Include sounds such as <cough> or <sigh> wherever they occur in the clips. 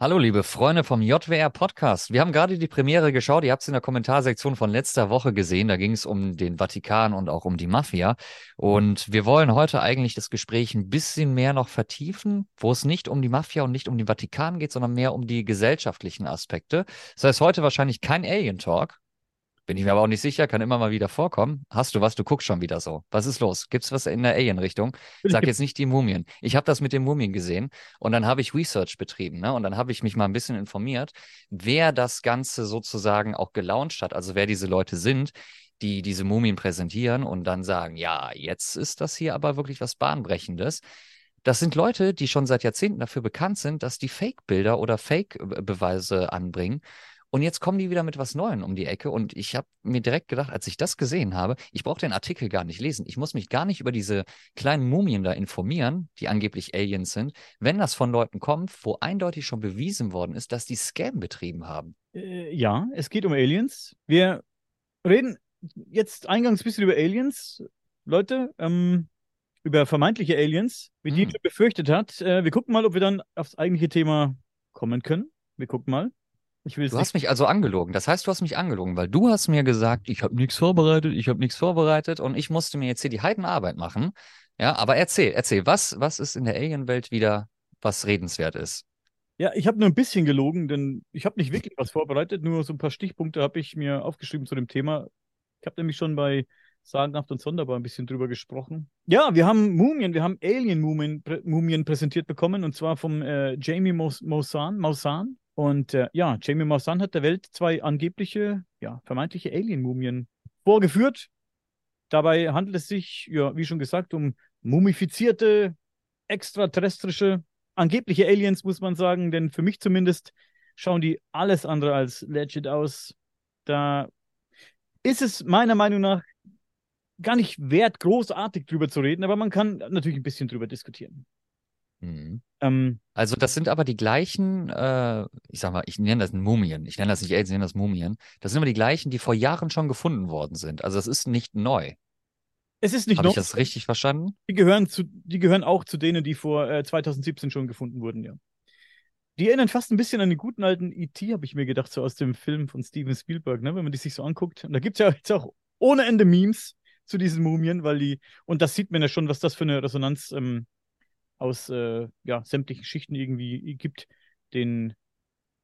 Hallo, liebe Freunde vom JWR Podcast. Wir haben gerade die Premiere geschaut. Ihr habt es in der Kommentarsektion von letzter Woche gesehen. Da ging es um den Vatikan und auch um die Mafia. Und wir wollen heute eigentlich das Gespräch ein bisschen mehr noch vertiefen, wo es nicht um die Mafia und nicht um den Vatikan geht, sondern mehr um die gesellschaftlichen Aspekte. Das heißt, heute wahrscheinlich kein Alien Talk, bin ich mir aber auch nicht sicher, kann immer mal wieder vorkommen. Hast du was? Du guckst schon wieder so. Was ist los? Gibt's was in der Alien-Richtung? Sag jetzt nicht die Mumien. Ich habe das mit den Mumien gesehen und dann habe ich Research betrieben, ne? Und dann habe ich mich mal ein bisschen informiert, wer das Ganze sozusagen auch gelauncht hat, also wer diese Leute sind, die diese Mumien präsentieren und dann sagen, ja, jetzt ist das hier aber wirklich was Bahnbrechendes. Das sind Leute, die schon seit Jahrzehnten dafür bekannt sind, dass die Fake-Bilder oder Fake-Beweise anbringen und jetzt kommen die wieder mit was Neuem um die Ecke. Und ich habe mir direkt gedacht, als ich das gesehen habe, ich brauche den Artikel gar nicht lesen. Ich muss mich gar nicht über diese kleinen Mumien da informieren, die angeblich Aliens sind, wenn das von Leuten kommt, wo eindeutig schon bewiesen worden ist, dass die Scam betrieben haben. Äh, ja, es geht um Aliens. Wir reden jetzt eingangs ein bisschen über Aliens. Leute, ähm, über vermeintliche Aliens, wie hm. die befürchtet hat. Äh, wir gucken mal, ob wir dann aufs eigentliche Thema kommen können. Wir gucken mal du hast mich also angelogen. Das heißt, du hast mich angelogen, weil du hast mir gesagt, ich habe nichts vorbereitet, ich habe nichts vorbereitet und ich musste mir jetzt hier die Heidenarbeit machen. Ja, aber erzähl, erzähl, was, was ist in der Alien-Welt wieder, was redenswert ist? Ja, ich habe nur ein bisschen gelogen, denn ich habe nicht wirklich was vorbereitet, nur so ein paar Stichpunkte habe ich mir aufgeschrieben zu dem Thema. Ich habe nämlich schon bei Sagenhaft und Sonderbar ein bisschen drüber gesprochen. Ja, wir haben Mumien, wir haben Alien-Mumien Mumien präsentiert bekommen und zwar vom äh, Jamie Maussan, Maussan und äh, ja, Jamie Maussan hat der Welt zwei angebliche, ja, vermeintliche Alien-Mumien vorgeführt. Dabei handelt es sich, ja, wie schon gesagt, um mumifizierte, extraterrestrische, angebliche Aliens, muss man sagen, denn für mich zumindest schauen die alles andere als legit aus. Da ist es meiner Meinung nach gar nicht wert, großartig drüber zu reden, aber man kann natürlich ein bisschen drüber diskutieren. Mhm. Ähm, also das sind aber die gleichen, äh, ich sag mal, ich nenne das Mumien, ich nenne das nicht Aliens, ich nenne das Mumien. Das sind aber die gleichen, die vor Jahren schon gefunden worden sind. Also das ist nicht neu. Es ist nicht Habe ich das richtig verstanden? Die gehören, zu, die gehören auch zu denen, die vor äh, 2017 schon gefunden wurden, ja. Die erinnern fast ein bisschen an den guten alten E.T., habe ich mir gedacht, so aus dem Film von Steven Spielberg, ne? wenn man die sich so anguckt. Und da gibt es ja jetzt auch ohne Ende Memes zu diesen Mumien, weil die, und das sieht man ja schon, was das für eine Resonanz ähm, aus äh, ja, sämtlichen Schichten irgendwie gibt, den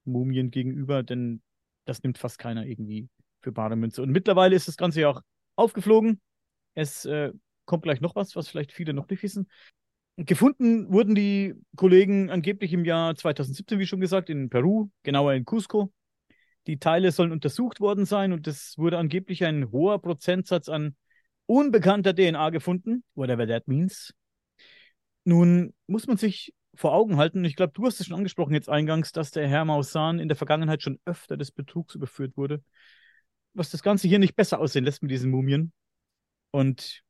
Mumien gegenüber, denn das nimmt fast keiner irgendwie für bare Münze. Und mittlerweile ist das Ganze ja auch aufgeflogen. Es äh, kommt gleich noch was, was vielleicht viele noch nicht wissen. Gefunden wurden die Kollegen angeblich im Jahr 2017, wie schon gesagt, in Peru, genauer in Cusco. Die Teile sollen untersucht worden sein und es wurde angeblich ein hoher Prozentsatz an unbekannter DNA gefunden, whatever that means. Nun muss man sich vor Augen halten, ich glaube, du hast es schon angesprochen jetzt eingangs, dass der Herr Maussan in der Vergangenheit schon öfter des Betrugs überführt wurde. Was das Ganze hier nicht besser aussehen lässt mit diesen Mumien. Und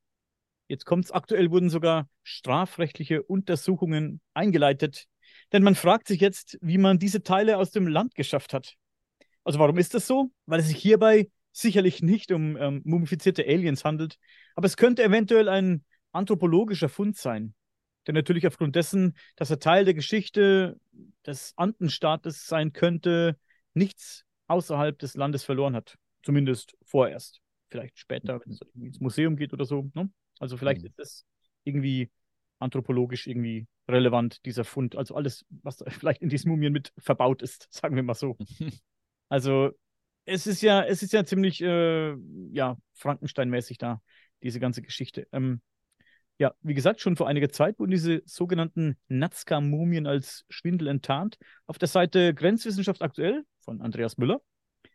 jetzt kommt es, aktuell wurden sogar strafrechtliche Untersuchungen eingeleitet. Denn man fragt sich jetzt, wie man diese Teile aus dem Land geschafft hat. Also warum ist das so? Weil es sich hierbei sicherlich nicht um ähm, mumifizierte Aliens handelt, aber es könnte eventuell ein anthropologischer Fund sein der natürlich aufgrund dessen, dass er Teil der Geschichte des Andenstaates sein könnte, nichts außerhalb des Landes verloren hat. Zumindest vorerst. Vielleicht später, wenn es ins Museum geht oder so. Ne? Also vielleicht mhm. ist es irgendwie anthropologisch irgendwie relevant, dieser Fund. Also alles, was <laughs> vielleicht in diesen Mumien mit verbaut ist, <laughs> sagen wir mal so. <laughs> also es ist ja, es ist ja ziemlich äh, ja, Frankenstein-mäßig da, diese ganze Geschichte. Ähm, ja, wie gesagt, schon vor einiger Zeit wurden diese sogenannten Nazca-Mumien als Schwindel enttarnt. Auf der Seite Grenzwissenschaft aktuell von Andreas Müller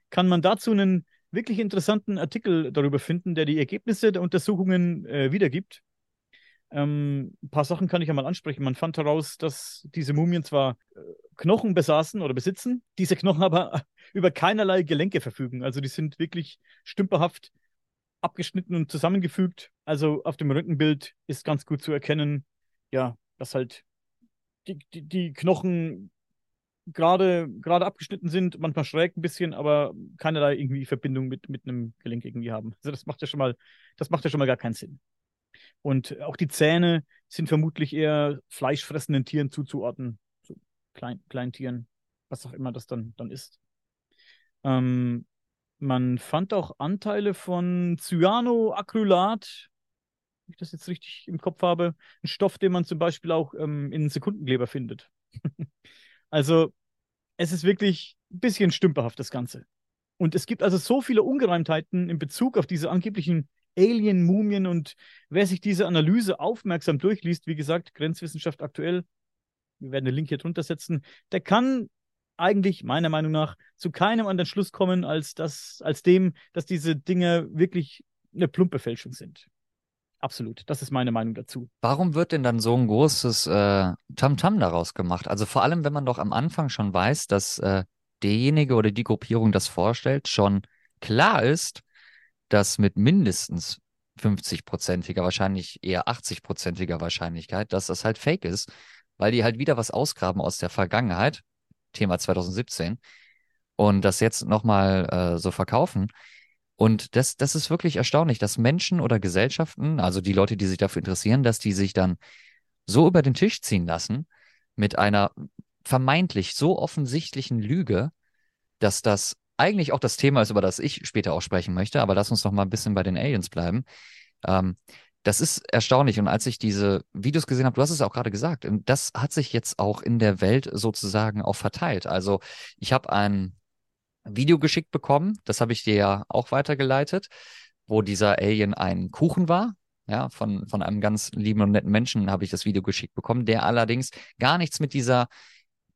kann man dazu einen wirklich interessanten Artikel darüber finden, der die Ergebnisse der Untersuchungen äh, wiedergibt. Ähm, ein paar Sachen kann ich einmal ansprechen. Man fand heraus, dass diese Mumien zwar äh, Knochen besaßen oder besitzen, diese Knochen aber <laughs> über keinerlei Gelenke verfügen. Also die sind wirklich stümperhaft abgeschnitten und zusammengefügt. Also auf dem Röntgenbild ist ganz gut zu erkennen, ja, dass halt die, die, die Knochen gerade gerade abgeschnitten sind, manchmal schräg ein bisschen, aber keinerlei irgendwie Verbindung mit, mit einem Gelenk irgendwie haben. Also das macht ja schon mal, das macht ja schon mal gar keinen Sinn. Und auch die Zähne sind vermutlich eher fleischfressenden Tieren zuzuordnen, so Klein, Kleintieren. was auch immer das dann, dann ist. Ähm, man fand auch Anteile von Cyanoacrylat, wenn ich das jetzt richtig im Kopf habe, ein Stoff, den man zum Beispiel auch ähm, in Sekundenkleber findet. <laughs> also es ist wirklich ein bisschen stümperhaft, das Ganze. Und es gibt also so viele Ungereimtheiten in Bezug auf diese angeblichen Alien-Mumien und wer sich diese Analyse aufmerksam durchliest, wie gesagt, Grenzwissenschaft aktuell, wir werden den Link hier drunter setzen, der kann eigentlich meiner Meinung nach zu keinem anderen Schluss kommen, als, das, als dem, dass diese Dinge wirklich eine plumpe Fälschung sind. Absolut. Das ist meine Meinung dazu. Warum wird denn dann so ein großes äh, Tamtam -Tam daraus gemacht? Also vor allem, wenn man doch am Anfang schon weiß, dass äh, derjenige oder die Gruppierung das vorstellt, schon klar ist, dass mit mindestens 50-prozentiger, wahrscheinlich eher 80-prozentiger Wahrscheinlichkeit, dass das halt fake ist, weil die halt wieder was ausgraben aus der Vergangenheit, Thema 2017, und das jetzt nochmal äh, so verkaufen. Und das, das ist wirklich erstaunlich, dass Menschen oder Gesellschaften, also die Leute, die sich dafür interessieren, dass die sich dann so über den Tisch ziehen lassen mit einer vermeintlich so offensichtlichen Lüge, dass das eigentlich auch das Thema ist, über das ich später auch sprechen möchte, aber lass uns noch mal ein bisschen bei den Aliens bleiben. Ähm, das ist erstaunlich. Und als ich diese Videos gesehen habe, du hast es auch gerade gesagt, das hat sich jetzt auch in der Welt sozusagen auch verteilt. Also ich habe ein Video geschickt bekommen, das habe ich dir ja auch weitergeleitet, wo dieser Alien ein Kuchen war. Ja, von, von einem ganz lieben und netten Menschen habe ich das Video geschickt bekommen, der allerdings gar nichts mit dieser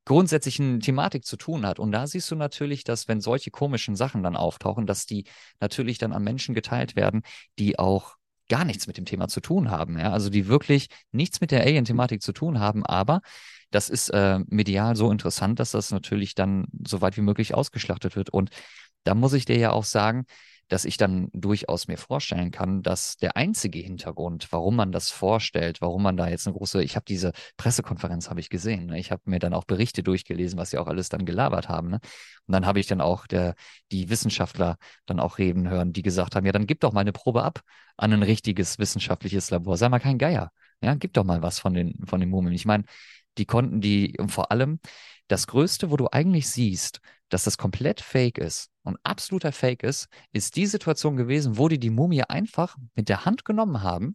grundsätzlichen Thematik zu tun hat. Und da siehst du natürlich, dass wenn solche komischen Sachen dann auftauchen, dass die natürlich dann an Menschen geteilt werden, die auch gar nichts mit dem Thema zu tun haben. Ja? Also die wirklich nichts mit der Alien-Thematik zu tun haben, aber das ist äh, medial so interessant, dass das natürlich dann so weit wie möglich ausgeschlachtet wird. Und da muss ich dir ja auch sagen, dass ich dann durchaus mir vorstellen kann, dass der einzige Hintergrund, warum man das vorstellt, warum man da jetzt eine große, ich habe diese Pressekonferenz habe ich gesehen, ne? ich habe mir dann auch Berichte durchgelesen, was sie auch alles dann gelabert haben, ne? und dann habe ich dann auch der, die Wissenschaftler dann auch reden hören, die gesagt haben, ja, dann gib doch mal eine Probe ab an ein richtiges wissenschaftliches Labor, sei mal kein Geier, ja, gib doch mal was von den von den Mumien. Ich meine, die konnten die und vor allem das Größte, wo du eigentlich siehst, dass das komplett fake ist und absoluter Fake ist, ist die Situation gewesen, wo die die Mumie einfach mit der Hand genommen haben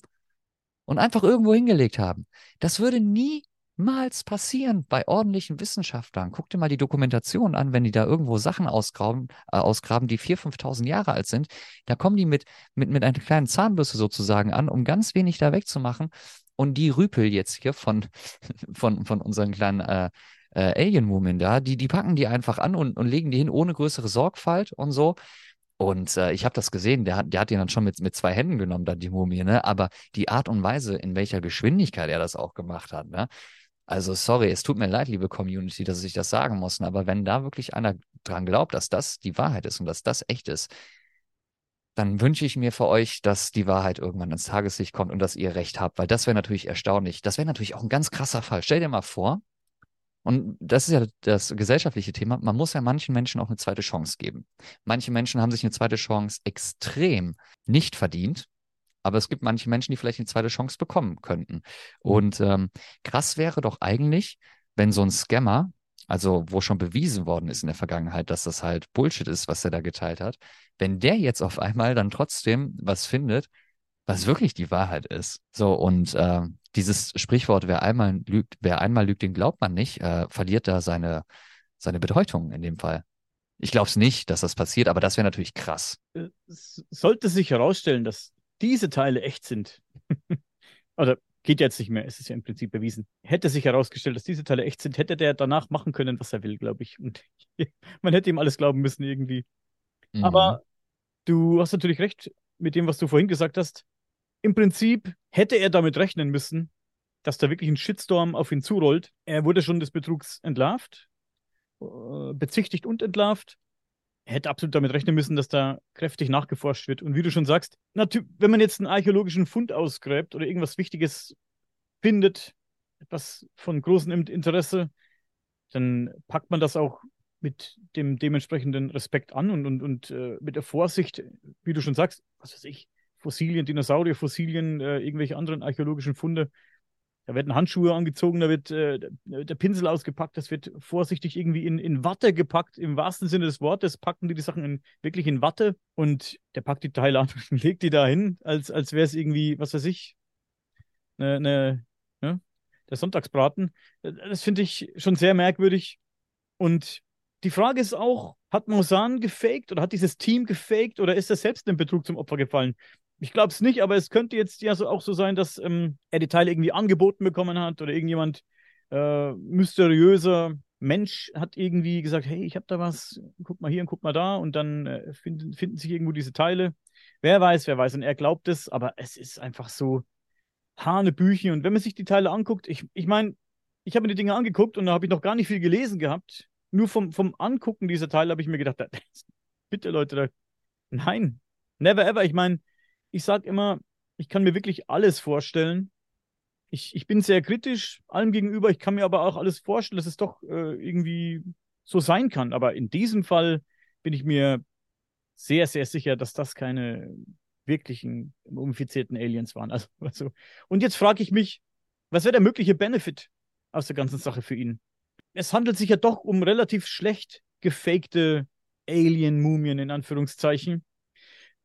und einfach irgendwo hingelegt haben. Das würde niemals passieren bei ordentlichen Wissenschaftlern. Guck dir mal die Dokumentation an, wenn die da irgendwo Sachen ausgraben, äh, ausgraben die 4.000, 5.000 Jahre alt sind. Da kommen die mit, mit, mit einer kleinen Zahnbürste sozusagen an, um ganz wenig da wegzumachen. Und die Rüpel jetzt hier von, <laughs> von, von unseren kleinen äh, äh, Alien-Mumien da, die, die packen die einfach an und, und legen die hin ohne größere Sorgfalt und so. Und äh, ich habe das gesehen, der hat, der hat ihn dann schon mit, mit zwei Händen genommen, dann die Mumie, ne? Aber die Art und Weise, in welcher Geschwindigkeit er das auch gemacht hat, ne? Also, sorry, es tut mir leid, liebe Community, dass ich das sagen muss, aber wenn da wirklich einer dran glaubt, dass das die Wahrheit ist und dass das echt ist, dann wünsche ich mir für euch, dass die Wahrheit irgendwann ins Tageslicht kommt und dass ihr recht habt, weil das wäre natürlich erstaunlich. Das wäre natürlich auch ein ganz krasser Fall. Stell dir mal vor, und das ist ja das gesellschaftliche Thema. Man muss ja manchen Menschen auch eine zweite Chance geben. Manche Menschen haben sich eine zweite Chance extrem nicht verdient. Aber es gibt manche Menschen, die vielleicht eine zweite Chance bekommen könnten. Mhm. Und ähm, krass wäre doch eigentlich, wenn so ein Scammer, also wo schon bewiesen worden ist in der Vergangenheit, dass das halt Bullshit ist, was er da geteilt hat, wenn der jetzt auf einmal dann trotzdem was findet, was wirklich die Wahrheit ist. So, und äh, dieses Sprichwort, wer einmal lügt, wer einmal lügt, den glaubt man nicht, äh, verliert da seine, seine Bedeutung in dem Fall. Ich glaube es nicht, dass das passiert, aber das wäre natürlich krass. Äh, sollte sich herausstellen, dass diese Teile echt sind. <laughs> Oder geht jetzt nicht mehr, es ist ja im Prinzip bewiesen. Hätte sich herausgestellt, dass diese Teile echt sind, hätte der danach machen können, was er will, glaube ich. Und <laughs> man hätte ihm alles glauben müssen irgendwie. Mhm. Aber du hast natürlich recht mit dem, was du vorhin gesagt hast im Prinzip hätte er damit rechnen müssen, dass da wirklich ein Shitstorm auf ihn zurollt. Er wurde schon des Betrugs entlarvt, äh, bezichtigt und entlarvt. Hätte absolut damit rechnen müssen, dass da kräftig nachgeforscht wird. Und wie du schon sagst, wenn man jetzt einen archäologischen Fund ausgräbt oder irgendwas Wichtiges findet, etwas von großem Interesse, dann packt man das auch mit dem dementsprechenden Respekt an und, und, und äh, mit der Vorsicht, wie du schon sagst, was weiß ich, Fossilien, Dinosaurierfossilien, äh, irgendwelche anderen archäologischen Funde, Da werden Handschuhe angezogen, da wird äh, der Pinsel ausgepackt, das wird vorsichtig irgendwie in, in Watte gepackt, im wahrsten Sinne des Wortes packen die die Sachen in, wirklich in Watte und der packt die Teile an und <laughs> legt die da hin, als, als wäre es irgendwie, was weiß ich, eine, eine ne? der Sonntagsbraten. Das finde ich schon sehr merkwürdig. Und die Frage ist auch, hat Mosan gefaked oder hat dieses Team gefaked oder ist er selbst dem Betrug zum Opfer gefallen? Ich glaube es nicht, aber es könnte jetzt ja so auch so sein, dass ähm, er die Teile irgendwie angeboten bekommen hat oder irgendjemand äh, mysteriöser Mensch hat irgendwie gesagt, hey, ich habe da was, guck mal hier und guck mal da und dann äh, finden, finden sich irgendwo diese Teile. Wer weiß, wer weiß und er glaubt es, aber es ist einfach so Hanebüchen und wenn man sich die Teile anguckt, ich, ich meine, ich habe mir die Dinge angeguckt und da habe ich noch gar nicht viel gelesen gehabt. Nur vom, vom Angucken dieser Teile habe ich mir gedacht, <laughs> bitte Leute, da, nein, never ever. Ich meine, ich sage immer, ich kann mir wirklich alles vorstellen. Ich, ich bin sehr kritisch allem gegenüber. Ich kann mir aber auch alles vorstellen, dass es doch äh, irgendwie so sein kann. Aber in diesem Fall bin ich mir sehr, sehr sicher, dass das keine wirklichen umfizierten Aliens waren. Also, <laughs> also. Und jetzt frage ich mich, was wäre der mögliche Benefit aus der ganzen Sache für ihn? Es handelt sich ja doch um relativ schlecht gefakte Alien-Mumien in Anführungszeichen,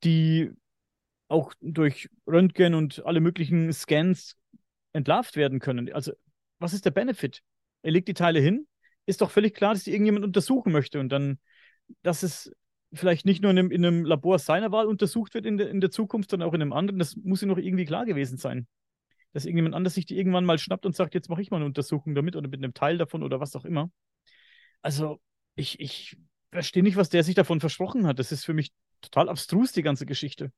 die auch durch Röntgen und alle möglichen Scans entlarvt werden können. Also, was ist der Benefit? Er legt die Teile hin, ist doch völlig klar, dass die irgendjemand untersuchen möchte und dann, dass es vielleicht nicht nur in einem, in einem Labor seiner Wahl untersucht wird in, de, in der Zukunft, sondern auch in einem anderen, das muss ihm noch irgendwie klar gewesen sein. Dass irgendjemand anders sich die irgendwann mal schnappt und sagt, jetzt mache ich mal eine Untersuchung damit oder mit einem Teil davon oder was auch immer. Also, ich, ich verstehe nicht, was der sich davon versprochen hat. Das ist für mich total abstrus, die ganze Geschichte.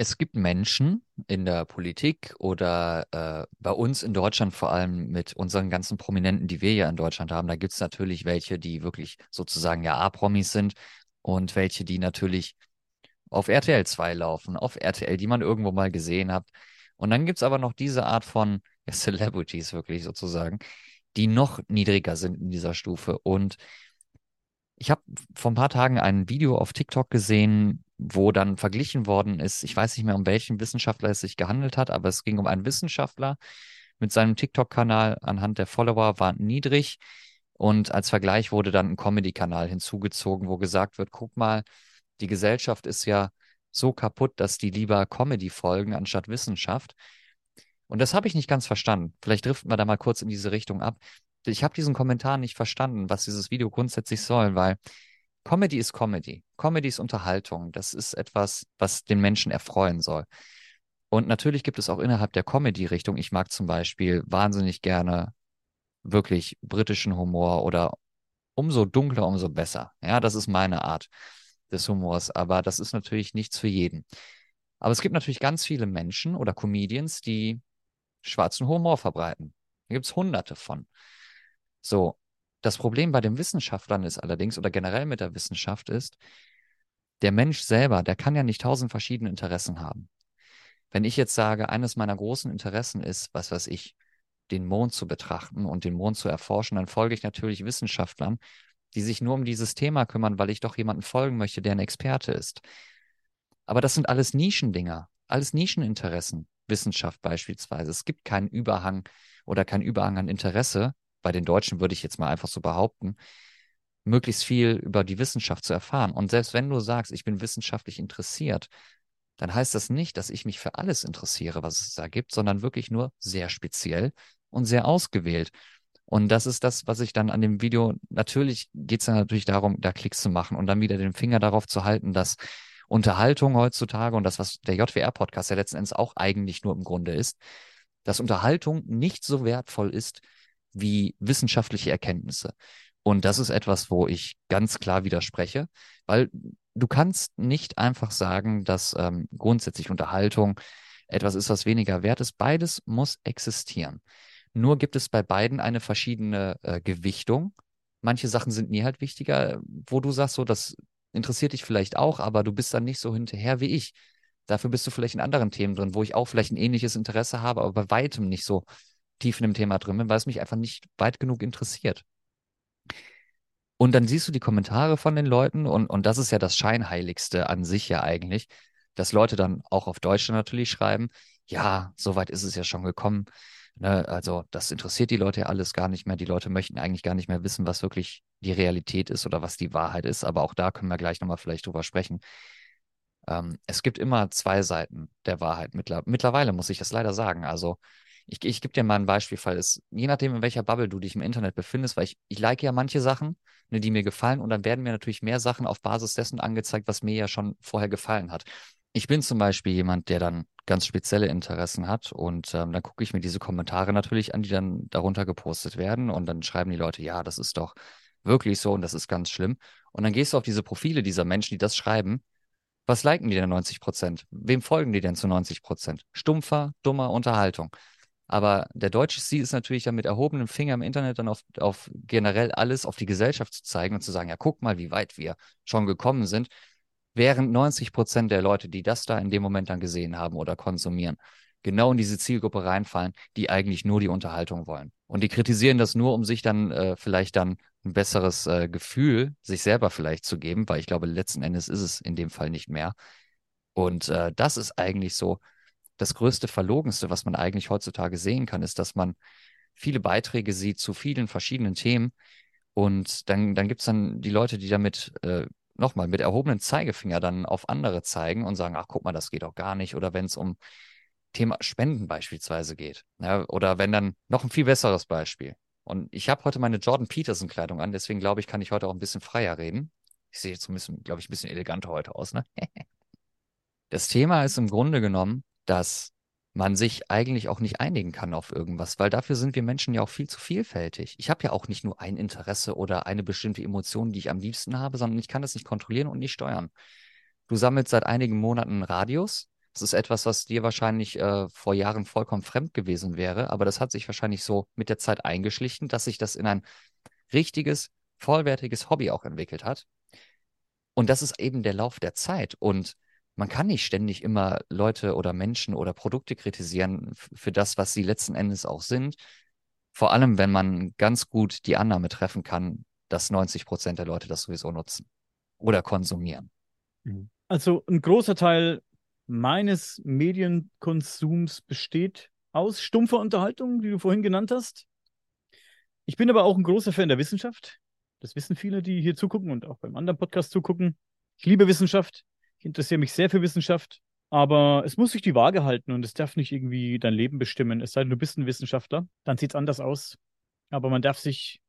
Es gibt Menschen in der Politik oder äh, bei uns in Deutschland vor allem mit unseren ganzen Prominenten, die wir ja in Deutschland haben, da gibt es natürlich welche, die wirklich sozusagen ja A-Promis sind und welche, die natürlich auf RTL 2 laufen, auf RTL, die man irgendwo mal gesehen hat. Und dann gibt es aber noch diese Art von <laughs> Celebrities wirklich sozusagen, die noch niedriger sind in dieser Stufe. Und ich habe vor ein paar Tagen ein Video auf TikTok gesehen, wo dann verglichen worden ist, ich weiß nicht mehr, um welchen Wissenschaftler es sich gehandelt hat, aber es ging um einen Wissenschaftler mit seinem TikTok-Kanal. Anhand der Follower war niedrig. Und als Vergleich wurde dann ein Comedy-Kanal hinzugezogen, wo gesagt wird, guck mal, die Gesellschaft ist ja so kaputt, dass die lieber Comedy folgen anstatt Wissenschaft. Und das habe ich nicht ganz verstanden. Vielleicht driften wir da mal kurz in diese Richtung ab. Ich habe diesen Kommentar nicht verstanden, was dieses Video grundsätzlich soll, weil Comedy ist Comedy. Comedy ist Unterhaltung. Das ist etwas, was den Menschen erfreuen soll. Und natürlich gibt es auch innerhalb der Comedy-Richtung, ich mag zum Beispiel wahnsinnig gerne wirklich britischen Humor oder umso dunkler, umso besser. Ja, das ist meine Art des Humors, aber das ist natürlich nichts für jeden. Aber es gibt natürlich ganz viele Menschen oder Comedians, die schwarzen Humor verbreiten. Da gibt es hunderte von. So, das Problem bei den Wissenschaftlern ist allerdings, oder generell mit der Wissenschaft ist, der Mensch selber, der kann ja nicht tausend verschiedene Interessen haben. Wenn ich jetzt sage, eines meiner großen Interessen ist, was weiß ich, den Mond zu betrachten und den Mond zu erforschen, dann folge ich natürlich Wissenschaftlern, die sich nur um dieses Thema kümmern, weil ich doch jemanden folgen möchte, der ein Experte ist. Aber das sind alles Nischendinger, alles Nischeninteressen, Wissenschaft beispielsweise. Es gibt keinen Überhang oder keinen Überhang an Interesse. Bei den Deutschen würde ich jetzt mal einfach so behaupten, möglichst viel über die Wissenschaft zu erfahren. Und selbst wenn du sagst, ich bin wissenschaftlich interessiert, dann heißt das nicht, dass ich mich für alles interessiere, was es da gibt, sondern wirklich nur sehr speziell und sehr ausgewählt. Und das ist das, was ich dann an dem Video, natürlich geht es dann natürlich darum, da Klicks zu machen und dann wieder den Finger darauf zu halten, dass Unterhaltung heutzutage und das, was der JWR-Podcast ja letzten Endes auch eigentlich nur im Grunde ist, dass Unterhaltung nicht so wertvoll ist wie wissenschaftliche Erkenntnisse. Und das ist etwas, wo ich ganz klar widerspreche, weil du kannst nicht einfach sagen, dass ähm, grundsätzlich Unterhaltung etwas ist, was weniger wert ist. Beides muss existieren. Nur gibt es bei beiden eine verschiedene äh, Gewichtung. Manche Sachen sind mir halt wichtiger, wo du sagst, so, das interessiert dich vielleicht auch, aber du bist dann nicht so hinterher wie ich. Dafür bist du vielleicht in anderen Themen drin, wo ich auch vielleicht ein ähnliches Interesse habe, aber bei weitem nicht so tief in dem Thema drin bin, weil es mich einfach nicht weit genug interessiert. Und dann siehst du die Kommentare von den Leuten und, und das ist ja das Scheinheiligste an sich ja eigentlich, dass Leute dann auch auf Deutsch natürlich schreiben, ja, soweit ist es ja schon gekommen. Ne? Also das interessiert die Leute ja alles gar nicht mehr. Die Leute möchten eigentlich gar nicht mehr wissen, was wirklich die Realität ist oder was die Wahrheit ist. Aber auch da können wir gleich nochmal vielleicht drüber sprechen. Ähm, es gibt immer zwei Seiten der Wahrheit. Mittler mittlerweile muss ich das leider sagen. Also ich, ich gebe dir mal ein Beispielfall. Es, je nachdem, in welcher Bubble du dich im Internet befindest, weil ich, ich like ja manche Sachen, ne, die mir gefallen und dann werden mir natürlich mehr Sachen auf Basis dessen angezeigt, was mir ja schon vorher gefallen hat. Ich bin zum Beispiel jemand, der dann ganz spezielle Interessen hat und ähm, dann gucke ich mir diese Kommentare natürlich an, die dann darunter gepostet werden und dann schreiben die Leute, ja, das ist doch wirklich so und das ist ganz schlimm. Und dann gehst du auf diese Profile dieser Menschen, die das schreiben. Was liken die denn 90 Prozent? Wem folgen die denn zu 90 Prozent? Stumpfer, dummer Unterhaltung. Aber der deutsche Stil ist natürlich dann mit erhobenem Finger im Internet dann auf, auf generell alles auf die Gesellschaft zu zeigen und zu sagen, ja, guck mal, wie weit wir schon gekommen sind während 90 Prozent der Leute, die das da in dem Moment dann gesehen haben oder konsumieren, genau in diese Zielgruppe reinfallen, die eigentlich nur die Unterhaltung wollen. Und die kritisieren das nur, um sich dann äh, vielleicht dann ein besseres äh, Gefühl, sich selber vielleicht zu geben, weil ich glaube, letzten Endes ist es in dem Fall nicht mehr. Und äh, das ist eigentlich so das größte Verlogenste, was man eigentlich heutzutage sehen kann, ist, dass man viele Beiträge sieht zu vielen verschiedenen Themen. Und dann, dann gibt es dann die Leute, die damit äh, nochmal mit erhobenen Zeigefinger dann auf andere zeigen und sagen, ach guck mal, das geht auch gar nicht. Oder wenn es um Thema Spenden beispielsweise geht. Ja, oder wenn dann noch ein viel besseres Beispiel. Und ich habe heute meine Jordan Peterson Kleidung an, deswegen glaube ich, kann ich heute auch ein bisschen freier reden. Ich sehe jetzt ein bisschen, glaube ich, ein bisschen eleganter heute aus, ne? <laughs> das Thema ist im Grunde genommen, dass man sich eigentlich auch nicht einigen kann auf irgendwas, weil dafür sind wir Menschen ja auch viel zu vielfältig. Ich habe ja auch nicht nur ein Interesse oder eine bestimmte Emotion, die ich am liebsten habe, sondern ich kann das nicht kontrollieren und nicht steuern. Du sammelst seit einigen Monaten Radios. Das ist etwas, was dir wahrscheinlich äh, vor Jahren vollkommen fremd gewesen wäre, aber das hat sich wahrscheinlich so mit der Zeit eingeschlichen, dass sich das in ein richtiges, vollwertiges Hobby auch entwickelt hat. Und das ist eben der Lauf der Zeit. Und man kann nicht ständig immer Leute oder Menschen oder Produkte kritisieren für das, was sie letzten Endes auch sind. Vor allem, wenn man ganz gut die Annahme treffen kann, dass 90 Prozent der Leute das sowieso nutzen oder konsumieren. Mhm. Also ein großer Teil meines Medienkonsums besteht aus stumpfer Unterhaltung, die du vorhin genannt hast. Ich bin aber auch ein großer Fan der Wissenschaft. Das wissen viele, die hier zugucken und auch beim anderen Podcast zugucken. Ich liebe Wissenschaft. Ich interessiere mich sehr für Wissenschaft, aber es muss sich die Waage halten und es darf nicht irgendwie dein Leben bestimmen. Es sei denn, du bist ein Wissenschaftler, dann sieht es anders aus. Aber man darf sich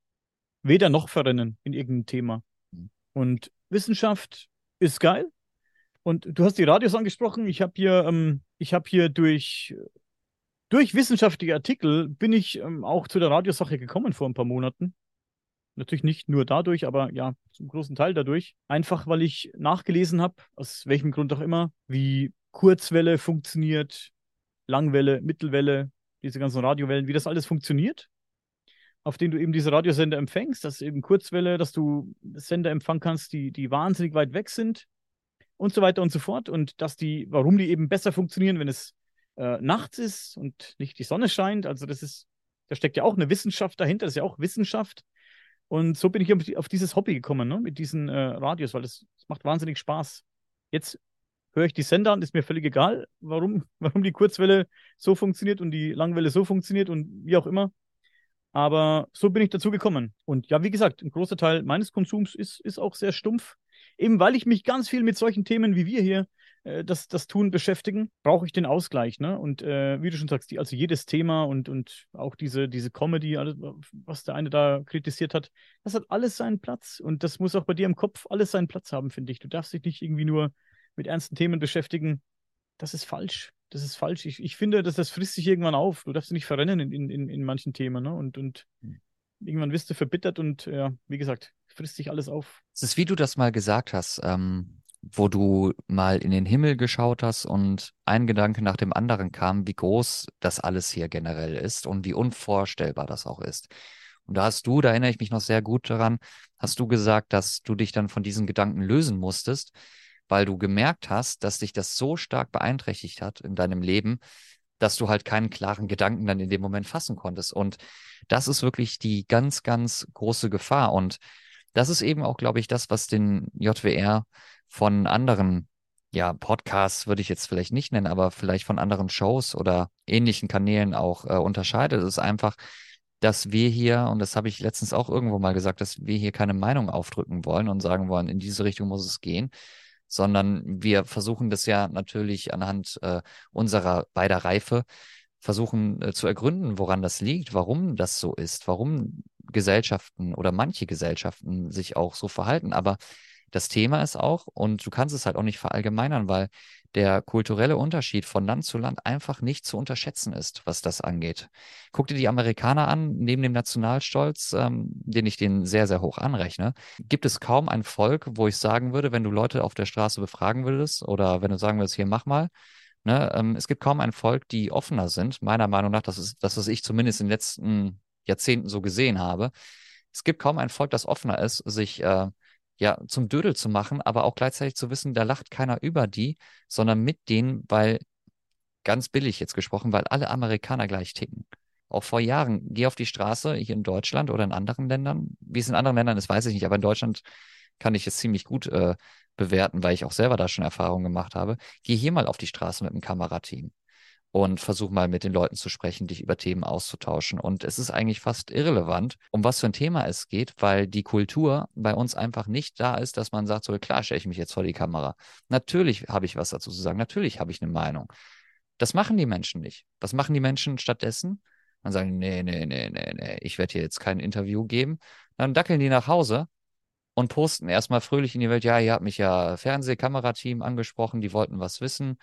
weder noch verrennen in irgendeinem Thema. Mhm. Und Wissenschaft ist geil. Und du hast die Radios angesprochen. Ich habe hier, ähm, ich habe hier durch, durch wissenschaftliche Artikel bin ich ähm, auch zu der Radiosache gekommen vor ein paar Monaten. Natürlich nicht nur dadurch, aber ja, zum großen Teil dadurch. Einfach, weil ich nachgelesen habe, aus welchem Grund auch immer, wie Kurzwelle funktioniert, Langwelle, Mittelwelle, diese ganzen Radiowellen, wie das alles funktioniert, auf denen du eben diese Radiosender empfängst, dass eben Kurzwelle, dass du Sender empfangen kannst, die, die wahnsinnig weit weg sind und so weiter und so fort und dass die, warum die eben besser funktionieren, wenn es äh, nachts ist und nicht die Sonne scheint. Also das ist, da steckt ja auch eine Wissenschaft dahinter, das ist ja auch Wissenschaft. Und so bin ich auf, dieses Hobby gekommen, ne? mit diesen äh, Radios, weil das, das macht wahnsinnig Spaß. Jetzt höre ich die Sender an, ist mir völlig egal, warum, <laughs> warum die Kurzwelle so funktioniert und die Langwelle so funktioniert und wie auch immer. Aber so bin ich dazu gekommen. Und ja, wie gesagt, ein großer Teil meines Konsums ist, ist auch sehr stumpf. Eben weil ich mich ganz viel mit solchen Themen wie wir hier das, das Tun beschäftigen, brauche ich den Ausgleich. Ne? Und äh, wie du schon sagst, die, also jedes Thema und, und auch diese, diese Comedy, alles, was der eine da kritisiert hat, das hat alles seinen Platz. Und das muss auch bei dir im Kopf alles seinen Platz haben, finde ich. Du darfst dich nicht irgendwie nur mit ernsten Themen beschäftigen. Das ist falsch. Das ist falsch. Ich, ich finde, dass das frisst sich irgendwann auf. Du darfst dich nicht verrennen in, in, in manchen Themen. Ne? Und, und hm. irgendwann wirst du verbittert und ja, wie gesagt, frisst sich alles auf. Es ist, wie du das mal gesagt hast. Ähm wo du mal in den Himmel geschaut hast und ein Gedanke nach dem anderen kam, wie groß das alles hier generell ist und wie unvorstellbar das auch ist. Und da hast du, da erinnere ich mich noch sehr gut daran, hast du gesagt, dass du dich dann von diesen Gedanken lösen musstest, weil du gemerkt hast, dass dich das so stark beeinträchtigt hat in deinem Leben, dass du halt keinen klaren Gedanken dann in dem Moment fassen konntest. Und das ist wirklich die ganz, ganz große Gefahr. Und das ist eben auch, glaube ich, das, was den JWR von anderen ja, Podcasts würde ich jetzt vielleicht nicht nennen, aber vielleicht von anderen Shows oder ähnlichen Kanälen auch äh, unterscheidet, ist einfach, dass wir hier, und das habe ich letztens auch irgendwo mal gesagt, dass wir hier keine Meinung aufdrücken wollen und sagen wollen, in diese Richtung muss es gehen, sondern wir versuchen das ja natürlich anhand äh, unserer beider Reife versuchen äh, zu ergründen, woran das liegt, warum das so ist, warum Gesellschaften oder manche Gesellschaften sich auch so verhalten. Aber das Thema ist auch, und du kannst es halt auch nicht verallgemeinern, weil der kulturelle Unterschied von Land zu Land einfach nicht zu unterschätzen ist, was das angeht. Guck dir die Amerikaner an, neben dem Nationalstolz, ähm, den ich denen sehr, sehr hoch anrechne, gibt es kaum ein Volk, wo ich sagen würde, wenn du Leute auf der Straße befragen würdest oder wenn du sagen würdest, hier mach mal, ne, ähm, es gibt kaum ein Volk, die offener sind, meiner Meinung nach, das ist das, was ich zumindest in den letzten Jahrzehnten so gesehen habe. Es gibt kaum ein Volk, das offener ist, sich äh, ja, zum Dödel zu machen, aber auch gleichzeitig zu wissen, da lacht keiner über die, sondern mit denen, weil, ganz billig jetzt gesprochen, weil alle Amerikaner gleich ticken. Auch vor Jahren, geh auf die Straße hier in Deutschland oder in anderen Ländern. Wie es in anderen Ländern ist, weiß ich nicht, aber in Deutschland kann ich es ziemlich gut äh, bewerten, weil ich auch selber da schon Erfahrungen gemacht habe. Geh hier mal auf die Straße mit einem Kamerateam und versuch mal mit den Leuten zu sprechen, dich über Themen auszutauschen. Und es ist eigentlich fast irrelevant, um was für ein Thema es geht, weil die Kultur bei uns einfach nicht da ist, dass man sagt, so klar stelle ich mich jetzt vor die Kamera. Natürlich habe ich was dazu zu sagen, natürlich habe ich eine Meinung. Das machen die Menschen nicht. Was machen die Menschen stattdessen? Dann sagen, nee, nee, nee, nee, nee, ich werde hier jetzt kein Interview geben. Dann dackeln die nach Hause und posten erstmal fröhlich in die Welt, ja, ihr habt mich ja Fernsehkamerateam angesprochen, die wollten was wissen.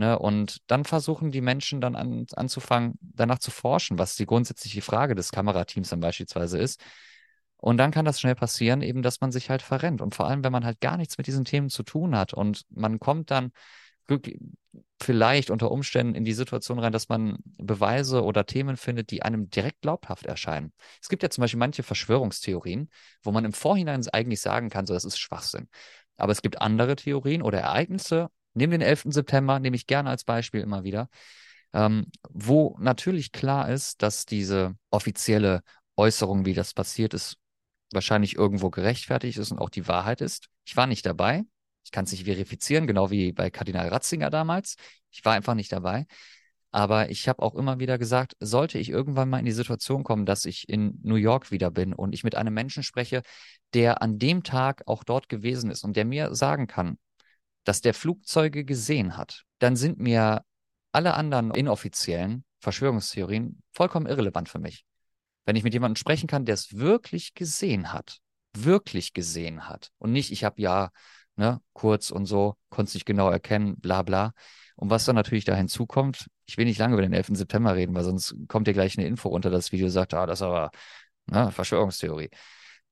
Ne? Und dann versuchen die Menschen dann an, anzufangen, danach zu forschen, was die grundsätzliche Frage des Kamerateams dann beispielsweise ist. Und dann kann das schnell passieren, eben, dass man sich halt verrennt. Und vor allem, wenn man halt gar nichts mit diesen Themen zu tun hat und man kommt dann vielleicht unter Umständen in die Situation rein, dass man Beweise oder Themen findet, die einem direkt glaubhaft erscheinen. Es gibt ja zum Beispiel manche Verschwörungstheorien, wo man im Vorhinein eigentlich sagen kann, so das ist Schwachsinn. Aber es gibt andere Theorien oder Ereignisse Nehmen den 11. September, nehme ich gerne als Beispiel immer wieder, ähm, wo natürlich klar ist, dass diese offizielle Äußerung, wie das passiert ist, wahrscheinlich irgendwo gerechtfertigt ist und auch die Wahrheit ist. Ich war nicht dabei. Ich kann es nicht verifizieren, genau wie bei Kardinal Ratzinger damals. Ich war einfach nicht dabei. Aber ich habe auch immer wieder gesagt, sollte ich irgendwann mal in die Situation kommen, dass ich in New York wieder bin und ich mit einem Menschen spreche, der an dem Tag auch dort gewesen ist und der mir sagen kann, dass der Flugzeuge gesehen hat, dann sind mir alle anderen inoffiziellen Verschwörungstheorien vollkommen irrelevant für mich. Wenn ich mit jemandem sprechen kann, der es wirklich gesehen hat, wirklich gesehen hat und nicht, ich habe ja ne, kurz und so, konnte es nicht genau erkennen, bla bla. Und was dann natürlich da hinzukommt, ich will nicht lange über den 11. September reden, weil sonst kommt dir gleich eine Info unter das Video, sagt, ah, das ist aber ne, Verschwörungstheorie.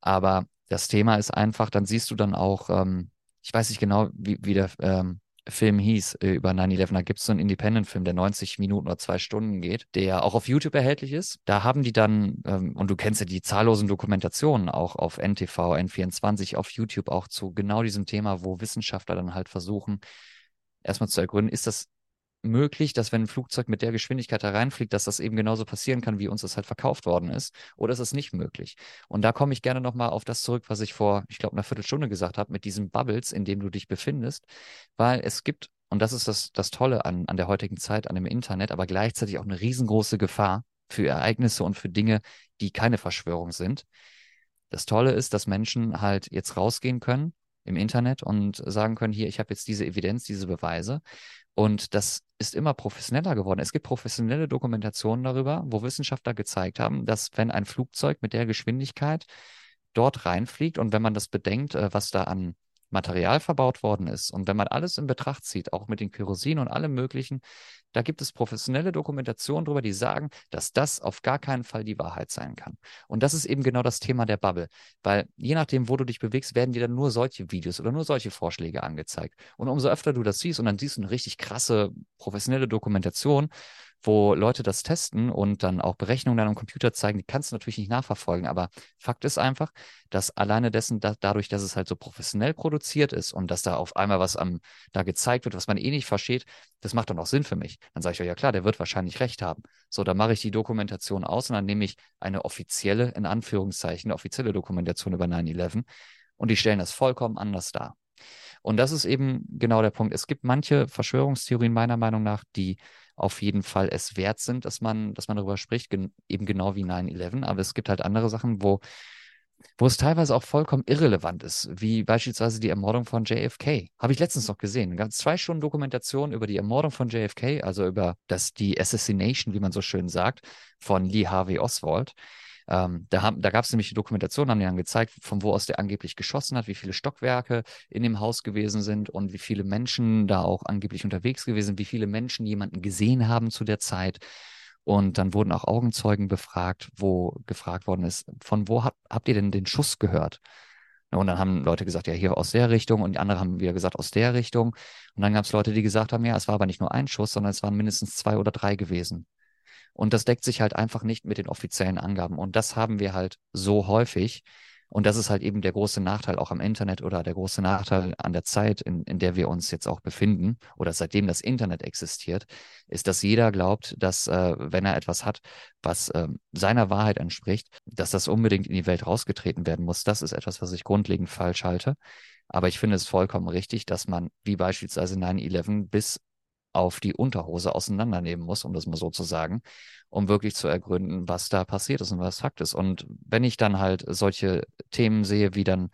Aber das Thema ist einfach, dann siehst du dann auch, ähm, ich weiß nicht genau, wie, wie der ähm, Film hieß äh, über 9-11. Da gibt es so einen Independent-Film, der 90 Minuten oder zwei Stunden geht, der auch auf YouTube erhältlich ist. Da haben die dann, ähm, und du kennst ja die zahllosen Dokumentationen auch auf NTV, N24, auf YouTube auch zu genau diesem Thema, wo Wissenschaftler dann halt versuchen, erstmal zu ergründen, ist das möglich, dass wenn ein Flugzeug mit der Geschwindigkeit hereinfliegt, dass das eben genauso passieren kann, wie uns das halt verkauft worden ist? Oder ist es nicht möglich? Und da komme ich gerne nochmal auf das zurück, was ich vor, ich glaube, einer Viertelstunde gesagt habe, mit diesen Bubbles, in denen du dich befindest, weil es gibt, und das ist das, das Tolle an, an der heutigen Zeit, an dem Internet, aber gleichzeitig auch eine riesengroße Gefahr für Ereignisse und für Dinge, die keine Verschwörung sind. Das Tolle ist, dass Menschen halt jetzt rausgehen können im Internet und sagen können, hier, ich habe jetzt diese Evidenz, diese Beweise. Und das ist immer professioneller geworden. Es gibt professionelle Dokumentationen darüber, wo Wissenschaftler gezeigt haben, dass wenn ein Flugzeug mit der Geschwindigkeit dort reinfliegt und wenn man das bedenkt, äh, was da an Material verbaut worden ist. Und wenn man alles in Betracht zieht, auch mit den Kerosin und allem Möglichen, da gibt es professionelle Dokumentationen darüber, die sagen, dass das auf gar keinen Fall die Wahrheit sein kann. Und das ist eben genau das Thema der Bubble, weil je nachdem, wo du dich bewegst, werden dir dann nur solche Videos oder nur solche Vorschläge angezeigt. Und umso öfter du das siehst und dann siehst du eine richtig krasse professionelle Dokumentation, wo Leute das testen und dann auch Berechnungen dann am Computer zeigen, die kannst du natürlich nicht nachverfolgen. Aber Fakt ist einfach, dass alleine dessen, da, dadurch, dass es halt so professionell produziert ist und dass da auf einmal was am, da gezeigt wird, was man eh nicht versteht, das macht dann auch Sinn für mich. Dann sage ich, ja klar, der wird wahrscheinlich recht haben. So, dann mache ich die Dokumentation aus und dann nehme ich eine offizielle, in Anführungszeichen, offizielle Dokumentation über 9-11 und die stellen das vollkommen anders dar. Und das ist eben genau der Punkt. Es gibt manche Verschwörungstheorien meiner Meinung nach, die auf jeden Fall es wert sind, dass man, dass man darüber spricht, gen eben genau wie 9-11. Aber es gibt halt andere Sachen, wo, wo es teilweise auch vollkommen irrelevant ist, wie beispielsweise die Ermordung von JFK. Habe ich letztens noch gesehen. Ganz zwei Stunden Dokumentation über die Ermordung von JFK, also über das, die Assassination, wie man so schön sagt, von Lee Harvey Oswald. Ähm, da da gab es nämlich die Dokumentation, haben die dann gezeigt, von wo aus der angeblich geschossen hat, wie viele Stockwerke in dem Haus gewesen sind und wie viele Menschen da auch angeblich unterwegs gewesen sind, wie viele Menschen jemanden gesehen haben zu der Zeit. Und dann wurden auch Augenzeugen befragt, wo gefragt worden ist, von wo hab, habt ihr denn den Schuss gehört? Und dann haben Leute gesagt, ja, hier aus der Richtung und die anderen haben wieder gesagt, aus der Richtung. Und dann gab es Leute, die gesagt haben, ja, es war aber nicht nur ein Schuss, sondern es waren mindestens zwei oder drei gewesen. Und das deckt sich halt einfach nicht mit den offiziellen Angaben. Und das haben wir halt so häufig. Und das ist halt eben der große Nachteil auch am Internet oder der große Nachteil an der Zeit, in, in der wir uns jetzt auch befinden oder seitdem das Internet existiert, ist, dass jeder glaubt, dass äh, wenn er etwas hat, was äh, seiner Wahrheit entspricht, dass das unbedingt in die Welt rausgetreten werden muss. Das ist etwas, was ich grundlegend falsch halte. Aber ich finde es vollkommen richtig, dass man, wie beispielsweise 9-11, bis auf die Unterhose auseinandernehmen muss, um das mal so zu sagen, um wirklich zu ergründen, was da passiert ist und was Fakt ist. Und wenn ich dann halt solche Themen sehe, wie dann,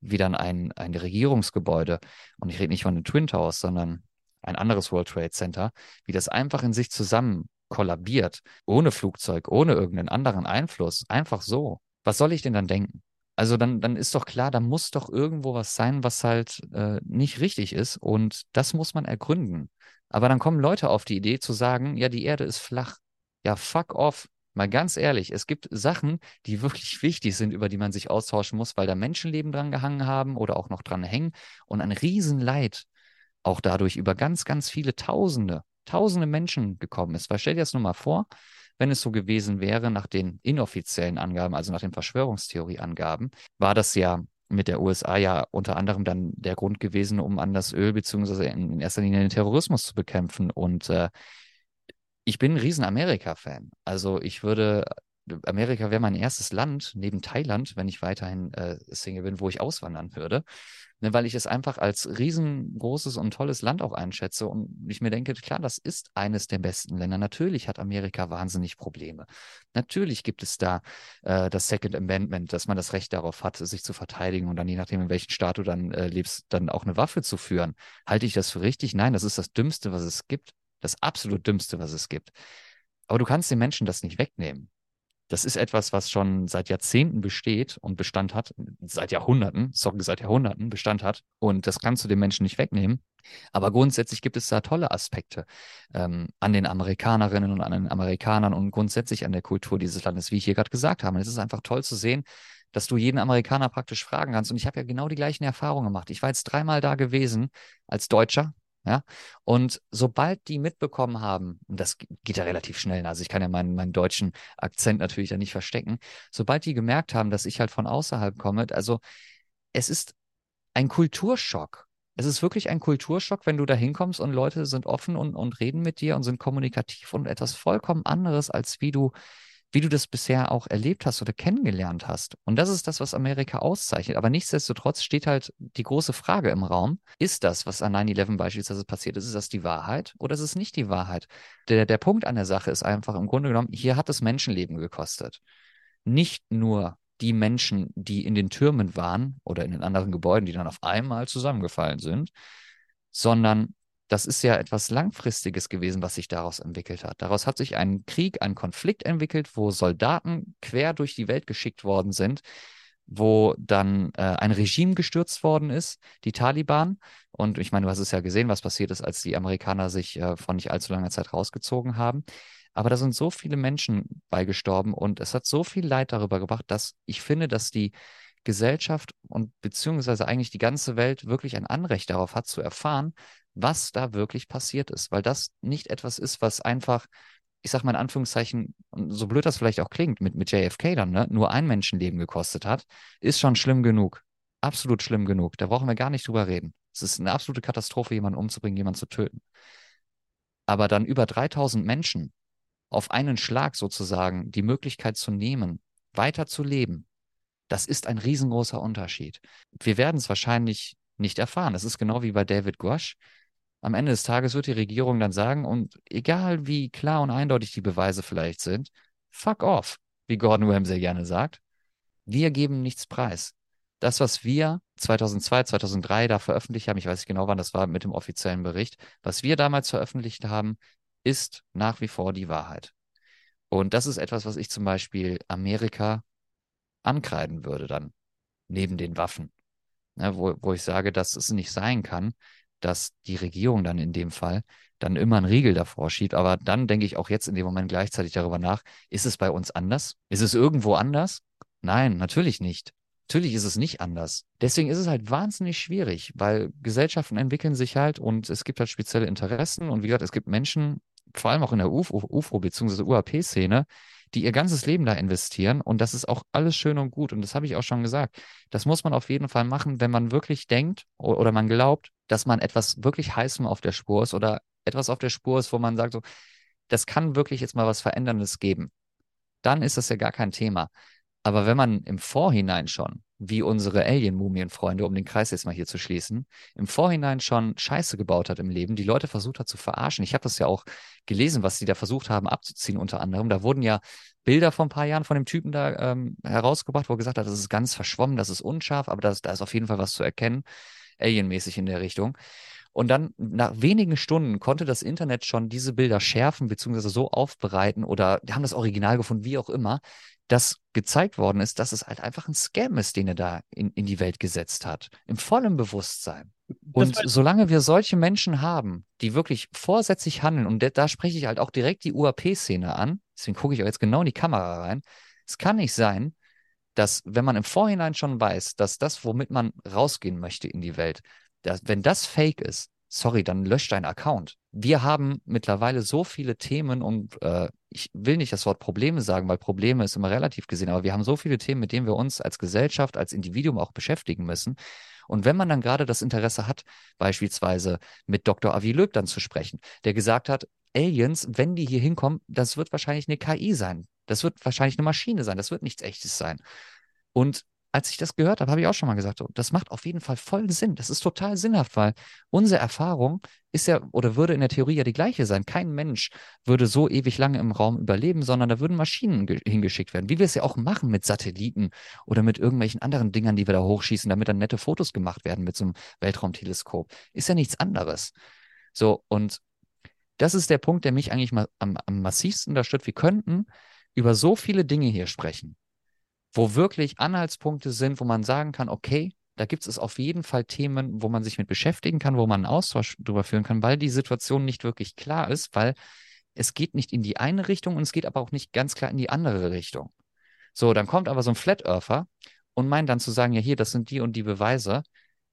wie dann ein, ein Regierungsgebäude, und ich rede nicht von den Twin Towers, sondern ein anderes World Trade Center, wie das einfach in sich zusammen kollabiert, ohne Flugzeug, ohne irgendeinen anderen Einfluss, einfach so. Was soll ich denn dann denken? Also dann, dann ist doch klar, da muss doch irgendwo was sein, was halt äh, nicht richtig ist. Und das muss man ergründen. Aber dann kommen Leute auf die Idee zu sagen, ja, die Erde ist flach. Ja, fuck off. Mal ganz ehrlich, es gibt Sachen, die <laughs> wirklich wichtig sind, über die man sich austauschen muss, weil da Menschenleben dran gehangen haben oder auch noch dran hängen und ein Riesenleid auch dadurch über ganz, ganz viele Tausende, Tausende Menschen gekommen ist. Weil stell dir das nur mal vor, wenn es so gewesen wäre, nach den inoffiziellen Angaben, also nach den Verschwörungstheorie-Angaben, war das ja mit der USA ja unter anderem dann der Grund gewesen, um an das Öl beziehungsweise in erster Linie den Terrorismus zu bekämpfen. Und äh, ich bin ein riesen Amerika-Fan. Also ich würde, Amerika wäre mein erstes Land neben Thailand, wenn ich weiterhin äh, Single bin, wo ich auswandern würde ne, weil ich es einfach als riesengroßes und tolles Land auch einschätze und ich mir denke, klar, das ist eines der besten Länder. Natürlich hat Amerika wahnsinnig Probleme. Natürlich gibt es da äh, das Second Amendment, dass man das Recht darauf hat, sich zu verteidigen und dann je nachdem, in welchem Staat du dann äh, lebst, dann auch eine Waffe zu führen. Halte ich das für richtig? Nein, das ist das Dümmste, was es gibt. Das absolut Dümmste, was es gibt. Aber du kannst den Menschen das nicht wegnehmen. Das ist etwas, was schon seit Jahrzehnten besteht und Bestand hat, seit Jahrhunderten, sorry, seit Jahrhunderten Bestand hat. Und das kannst du den Menschen nicht wegnehmen. Aber grundsätzlich gibt es da tolle Aspekte ähm, an den Amerikanerinnen und an den Amerikanern und grundsätzlich an der Kultur dieses Landes, wie ich hier gerade gesagt habe. es ist einfach toll zu sehen, dass du jeden Amerikaner praktisch fragen kannst. Und ich habe ja genau die gleichen Erfahrungen gemacht. Ich war jetzt dreimal da gewesen als Deutscher, ja, und sobald die mitbekommen haben, und das geht ja relativ schnell, also ich kann ja meinen, meinen deutschen Akzent natürlich ja nicht verstecken, sobald die gemerkt haben, dass ich halt von außerhalb komme, also es ist ein Kulturschock. Es ist wirklich ein Kulturschock, wenn du da hinkommst und Leute sind offen und, und reden mit dir und sind kommunikativ und etwas vollkommen anderes, als wie du wie du das bisher auch erlebt hast oder kennengelernt hast. Und das ist das, was Amerika auszeichnet. Aber nichtsdestotrotz steht halt die große Frage im Raum, ist das, was an 9-11 beispielsweise passiert ist, ist das die Wahrheit oder ist es nicht die Wahrheit? Der, der Punkt an der Sache ist einfach im Grunde genommen, hier hat es Menschenleben gekostet. Nicht nur die Menschen, die in den Türmen waren oder in den anderen Gebäuden, die dann auf einmal zusammengefallen sind, sondern das ist ja etwas Langfristiges gewesen, was sich daraus entwickelt hat. Daraus hat sich ein Krieg, ein Konflikt entwickelt, wo Soldaten quer durch die Welt geschickt worden sind, wo dann äh, ein Regime gestürzt worden ist, die Taliban. Und ich meine, du hast es ja gesehen, was passiert ist, als die Amerikaner sich äh, vor nicht allzu langer Zeit rausgezogen haben. Aber da sind so viele Menschen beigestorben und es hat so viel Leid darüber gebracht, dass ich finde, dass die Gesellschaft und beziehungsweise eigentlich die ganze Welt wirklich ein Anrecht darauf hat zu erfahren, was da wirklich passiert ist, weil das nicht etwas ist, was einfach, ich sag mal in Anführungszeichen, so blöd das vielleicht auch klingt, mit, mit JFK dann, ne, nur ein Menschenleben gekostet hat, ist schon schlimm genug. Absolut schlimm genug. Da brauchen wir gar nicht drüber reden. Es ist eine absolute Katastrophe, jemanden umzubringen, jemanden zu töten. Aber dann über 3000 Menschen auf einen Schlag sozusagen die Möglichkeit zu nehmen, weiter zu leben, das ist ein riesengroßer Unterschied. Wir werden es wahrscheinlich nicht erfahren. Das ist genau wie bei David Gosh. Am Ende des Tages wird die Regierung dann sagen, und egal wie klar und eindeutig die Beweise vielleicht sind, fuck off, wie Gordon Ramsay gerne sagt. Wir geben nichts preis. Das, was wir 2002, 2003 da veröffentlicht haben, ich weiß nicht genau, wann das war mit dem offiziellen Bericht, was wir damals veröffentlicht haben, ist nach wie vor die Wahrheit. Und das ist etwas, was ich zum Beispiel Amerika ankreiden würde dann, neben den Waffen. Ne, wo, wo ich sage, dass es nicht sein kann, dass die Regierung dann in dem Fall dann immer einen Riegel davor schiebt. Aber dann denke ich auch jetzt in dem Moment gleichzeitig darüber nach, ist es bei uns anders? Ist es irgendwo anders? Nein, natürlich nicht. Natürlich ist es nicht anders. Deswegen ist es halt wahnsinnig schwierig, weil Gesellschaften entwickeln sich halt und es gibt halt spezielle Interessen und wie gesagt, es gibt Menschen, vor allem auch in der UFO, UFO bzw. UAP-Szene, die ihr ganzes Leben da investieren und das ist auch alles schön und gut und das habe ich auch schon gesagt. Das muss man auf jeden Fall machen, wenn man wirklich denkt oder man glaubt, dass man etwas wirklich heißem auf der Spur ist oder etwas auf der Spur ist, wo man sagt, so, das kann wirklich jetzt mal was Veränderndes geben. Dann ist das ja gar kein Thema. Aber wenn man im Vorhinein schon, wie unsere Alien-Mumien-Freunde, um den Kreis jetzt mal hier zu schließen, im Vorhinein schon Scheiße gebaut hat im Leben, die Leute versucht hat zu verarschen. Ich habe das ja auch gelesen, was sie da versucht haben abzuziehen, unter anderem. Da wurden ja Bilder vor ein paar Jahren von dem Typen da ähm, herausgebracht, wo er gesagt hat, das ist ganz verschwommen, das ist unscharf, aber das, da ist auf jeden Fall was zu erkennen, alienmäßig in der Richtung. Und dann nach wenigen Stunden konnte das Internet schon diese Bilder schärfen, beziehungsweise so aufbereiten oder haben das Original gefunden, wie auch immer, dass gezeigt worden ist, dass es halt einfach ein Scam ist, den er da in, in die Welt gesetzt hat. Im vollen Bewusstsein. Und solange wir solche Menschen haben, die wirklich vorsätzlich handeln, und da spreche ich halt auch direkt die UAP-Szene an, deswegen gucke ich auch jetzt genau in die Kamera rein, es kann nicht sein, dass wenn man im Vorhinein schon weiß, dass das, womit man rausgehen möchte in die Welt, dass, wenn das fake ist, sorry, dann löscht dein Account. Wir haben mittlerweile so viele Themen und äh, ich will nicht das Wort Probleme sagen, weil Probleme ist immer relativ gesehen, aber wir haben so viele Themen, mit denen wir uns als Gesellschaft, als Individuum auch beschäftigen müssen. Und wenn man dann gerade das Interesse hat, beispielsweise mit Dr. Avi Löb dann zu sprechen, der gesagt hat, Aliens, wenn die hier hinkommen, das wird wahrscheinlich eine KI sein. Das wird wahrscheinlich eine Maschine sein. Das wird nichts Echtes sein. Und als ich das gehört habe, habe ich auch schon mal gesagt, das macht auf jeden Fall voll Sinn. Das ist total sinnhaft, weil unsere Erfahrung ist ja oder würde in der Theorie ja die gleiche sein. Kein Mensch würde so ewig lange im Raum überleben, sondern da würden Maschinen hingeschickt werden, wie wir es ja auch machen mit Satelliten oder mit irgendwelchen anderen Dingern, die wir da hochschießen, damit dann nette Fotos gemacht werden mit so einem Weltraumteleskop. Ist ja nichts anderes. So, und das ist der Punkt, der mich eigentlich mal am, am massivsten stört. Wir könnten über so viele Dinge hier sprechen wo wirklich Anhaltspunkte sind, wo man sagen kann, okay, da gibt es auf jeden Fall Themen, wo man sich mit beschäftigen kann, wo man einen Austausch darüber führen kann, weil die Situation nicht wirklich klar ist, weil es geht nicht in die eine Richtung und es geht aber auch nicht ganz klar in die andere Richtung. So, dann kommt aber so ein Flat Earther und meint dann zu sagen, ja, hier, das sind die und die Beweise.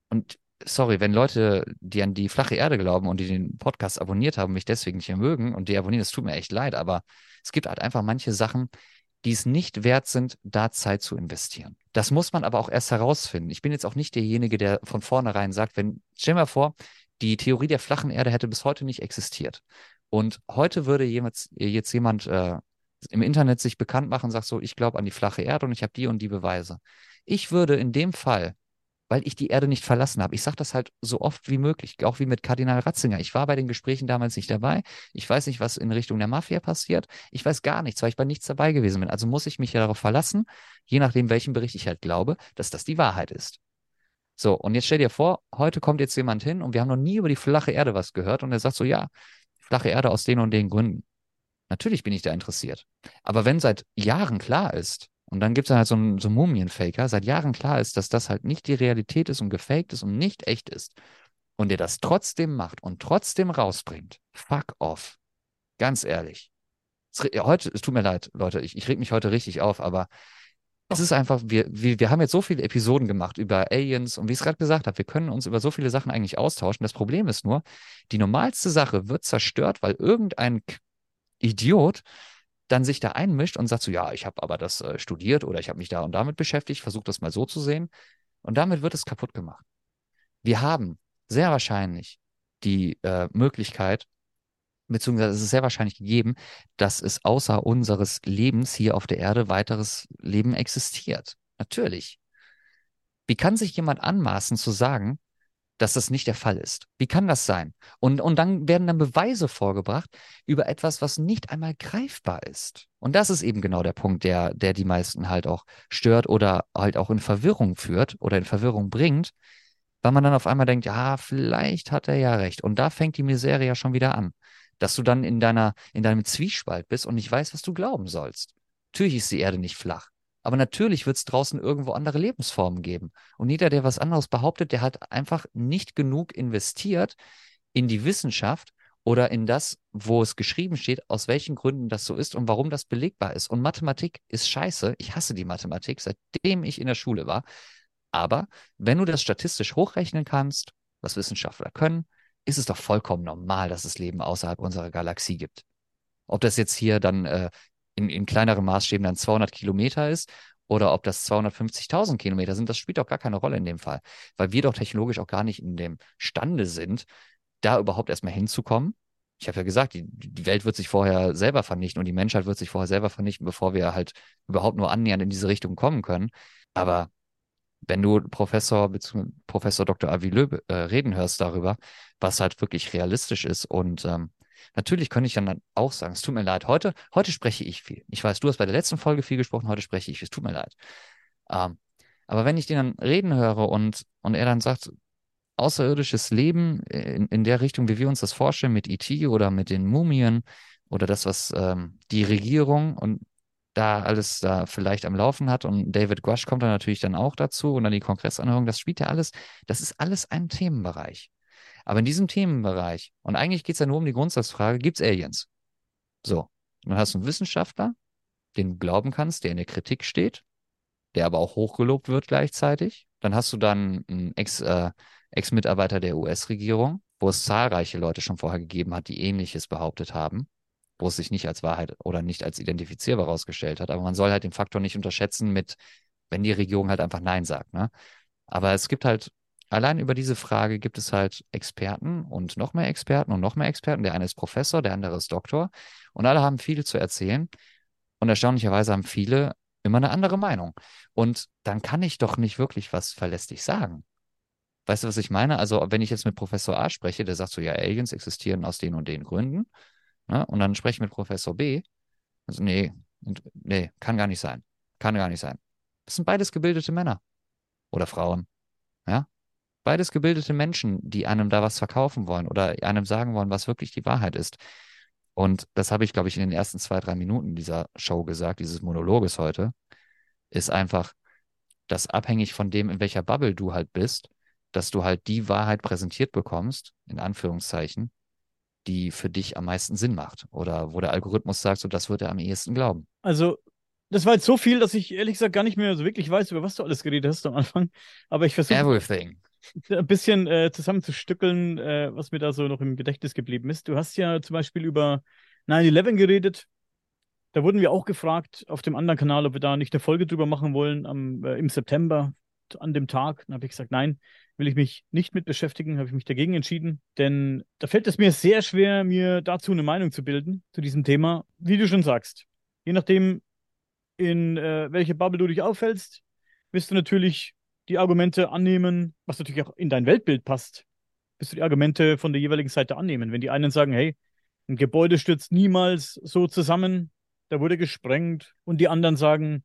Und sorry, wenn Leute, die an die flache Erde glauben und die den Podcast abonniert haben, mich deswegen nicht mehr mögen und die abonnieren, das tut mir echt leid, aber es gibt halt einfach manche Sachen, die es nicht wert sind, da Zeit zu investieren. Das muss man aber auch erst herausfinden. Ich bin jetzt auch nicht derjenige, der von vornherein sagt, wenn, stell mal vor, die Theorie der flachen Erde hätte bis heute nicht existiert. Und heute würde jemand, jetzt jemand äh, im Internet sich bekannt machen und sagt so, ich glaube an die flache Erde und ich habe die und die Beweise. Ich würde in dem Fall weil ich die Erde nicht verlassen habe. Ich sage das halt so oft wie möglich, auch wie mit Kardinal Ratzinger. Ich war bei den Gesprächen damals nicht dabei. Ich weiß nicht, was in Richtung der Mafia passiert. Ich weiß gar nichts, weil ich bei nichts dabei gewesen bin. Also muss ich mich ja darauf verlassen, je nachdem, welchen Bericht ich halt glaube, dass das die Wahrheit ist. So, und jetzt stell dir vor, heute kommt jetzt jemand hin und wir haben noch nie über die flache Erde was gehört und er sagt so, ja, flache Erde aus den und den Gründen. Natürlich bin ich da interessiert. Aber wenn seit Jahren klar ist, und dann gibt es halt so einen, so Mumienfaker, seit Jahren klar ist, dass das halt nicht die Realität ist und gefaked ist und nicht echt ist. Und der das trotzdem macht und trotzdem rausbringt. Fuck off. Ganz ehrlich. Es, heute, es tut mir leid, Leute, ich, ich reg mich heute richtig auf, aber es ist einfach, wir, wir, wir haben jetzt so viele Episoden gemacht über Aliens und wie ich es gerade gesagt habe, wir können uns über so viele Sachen eigentlich austauschen. Das Problem ist nur, die normalste Sache wird zerstört, weil irgendein Idiot dann sich da einmischt und sagt so, ja, ich habe aber das äh, studiert oder ich habe mich da und damit beschäftigt, versucht das mal so zu sehen. Und damit wird es kaputt gemacht. Wir haben sehr wahrscheinlich die äh, Möglichkeit, beziehungsweise es ist sehr wahrscheinlich gegeben, dass es außer unseres Lebens hier auf der Erde weiteres Leben existiert. Natürlich. Wie kann sich jemand anmaßen zu sagen, dass das nicht der Fall ist. Wie kann das sein? Und, und dann werden dann Beweise vorgebracht über etwas, was nicht einmal greifbar ist. Und das ist eben genau der Punkt, der, der die meisten halt auch stört oder halt auch in Verwirrung führt oder in Verwirrung bringt, weil man dann auf einmal denkt, ja, vielleicht hat er ja recht. Und da fängt die Misere ja schon wieder an, dass du dann in deiner, in deinem Zwiespalt bist und nicht weißt, was du glauben sollst. Natürlich ist die Erde nicht flach. Aber natürlich wird es draußen irgendwo andere Lebensformen geben. Und jeder, der was anderes behauptet, der hat einfach nicht genug investiert in die Wissenschaft oder in das, wo es geschrieben steht, aus welchen Gründen das so ist und warum das belegbar ist. Und Mathematik ist scheiße. Ich hasse die Mathematik, seitdem ich in der Schule war. Aber wenn du das statistisch hochrechnen kannst, was Wissenschaftler können, ist es doch vollkommen normal, dass es Leben außerhalb unserer Galaxie gibt. Ob das jetzt hier dann äh, in, in kleineren Maßstäben dann 200 Kilometer ist oder ob das 250.000 Kilometer sind, das spielt auch gar keine Rolle in dem Fall, weil wir doch technologisch auch gar nicht in dem Stande sind, da überhaupt erstmal hinzukommen. Ich habe ja gesagt, die, die Welt wird sich vorher selber vernichten und die Menschheit wird sich vorher selber vernichten, bevor wir halt überhaupt nur annähernd in diese Richtung kommen können. Aber wenn du Professor bzw. Professor Dr. Avi Löb äh, reden hörst darüber, was halt wirklich realistisch ist und ähm, Natürlich könnte ich dann auch sagen, es tut mir leid, heute, heute spreche ich viel. Ich weiß, du hast bei der letzten Folge viel gesprochen, heute spreche ich, es tut mir leid. Ähm, aber wenn ich den dann reden höre und, und er dann sagt, außerirdisches Leben in, in der Richtung, wie wir uns das vorstellen, mit E.T. oder mit den Mumien oder das, was ähm, die Regierung und da alles da vielleicht am Laufen hat und David Grush kommt dann natürlich dann auch dazu und dann die Kongressanhörung, das spielt ja alles, das ist alles ein Themenbereich. Aber in diesem Themenbereich, und eigentlich geht es ja nur um die Grundsatzfrage, gibt es Aliens? So, dann hast du einen Wissenschaftler, den du glauben kannst, der in der Kritik steht, der aber auch hochgelobt wird gleichzeitig. Dann hast du dann einen Ex, äh, Ex-Mitarbeiter der US-Regierung, wo es zahlreiche Leute schon vorher gegeben hat, die Ähnliches behauptet haben, wo es sich nicht als Wahrheit oder nicht als identifizierbar herausgestellt hat. Aber man soll halt den Faktor nicht unterschätzen mit, wenn die Regierung halt einfach Nein sagt. Ne? Aber es gibt halt allein über diese Frage gibt es halt Experten und noch mehr Experten und noch mehr Experten. Der eine ist Professor, der andere ist Doktor und alle haben viel zu erzählen. Und erstaunlicherweise haben viele immer eine andere Meinung. Und dann kann ich doch nicht wirklich was verlässlich sagen. Weißt du, was ich meine? Also, wenn ich jetzt mit Professor A spreche, der sagt so, ja, Aliens existieren aus den und den Gründen. Ne? Und dann spreche ich mit Professor B. Also, nee, nee, kann gar nicht sein. Kann gar nicht sein. Das sind beides gebildete Männer. Oder Frauen. Ja? Beides gebildete Menschen, die einem da was verkaufen wollen oder einem sagen wollen, was wirklich die Wahrheit ist. Und das habe ich, glaube ich, in den ersten zwei, drei Minuten dieser Show gesagt, dieses Monologes heute, ist einfach, dass abhängig von dem, in welcher Bubble du halt bist, dass du halt die Wahrheit präsentiert bekommst, in Anführungszeichen, die für dich am meisten Sinn macht. Oder wo der Algorithmus sagt, so das wird er am ehesten glauben. Also, das war jetzt so viel, dass ich ehrlich gesagt gar nicht mehr so wirklich weiß, über was du alles geredet hast am Anfang. Aber ich versuche. Everything <laughs> ein bisschen äh, zusammenzustückeln, äh, was mir da so noch im Gedächtnis geblieben ist. Du hast ja zum Beispiel über 9-11 geredet. Da wurden wir auch gefragt auf dem anderen Kanal, ob wir da nicht eine Folge drüber machen wollen am, äh, im September an dem Tag. Dann habe ich gesagt, nein, will ich mich nicht mit beschäftigen, habe ich mich dagegen entschieden. Denn da fällt es mir sehr schwer, mir dazu eine Meinung zu bilden, zu diesem Thema. Wie du schon sagst, je nachdem, in äh, welche Bubble du dich aufhältst, wirst du natürlich die Argumente annehmen, was natürlich auch in dein Weltbild passt, wirst du die Argumente von der jeweiligen Seite annehmen. Wenn die einen sagen, hey, ein Gebäude stürzt niemals so zusammen, da wurde gesprengt, und die anderen sagen,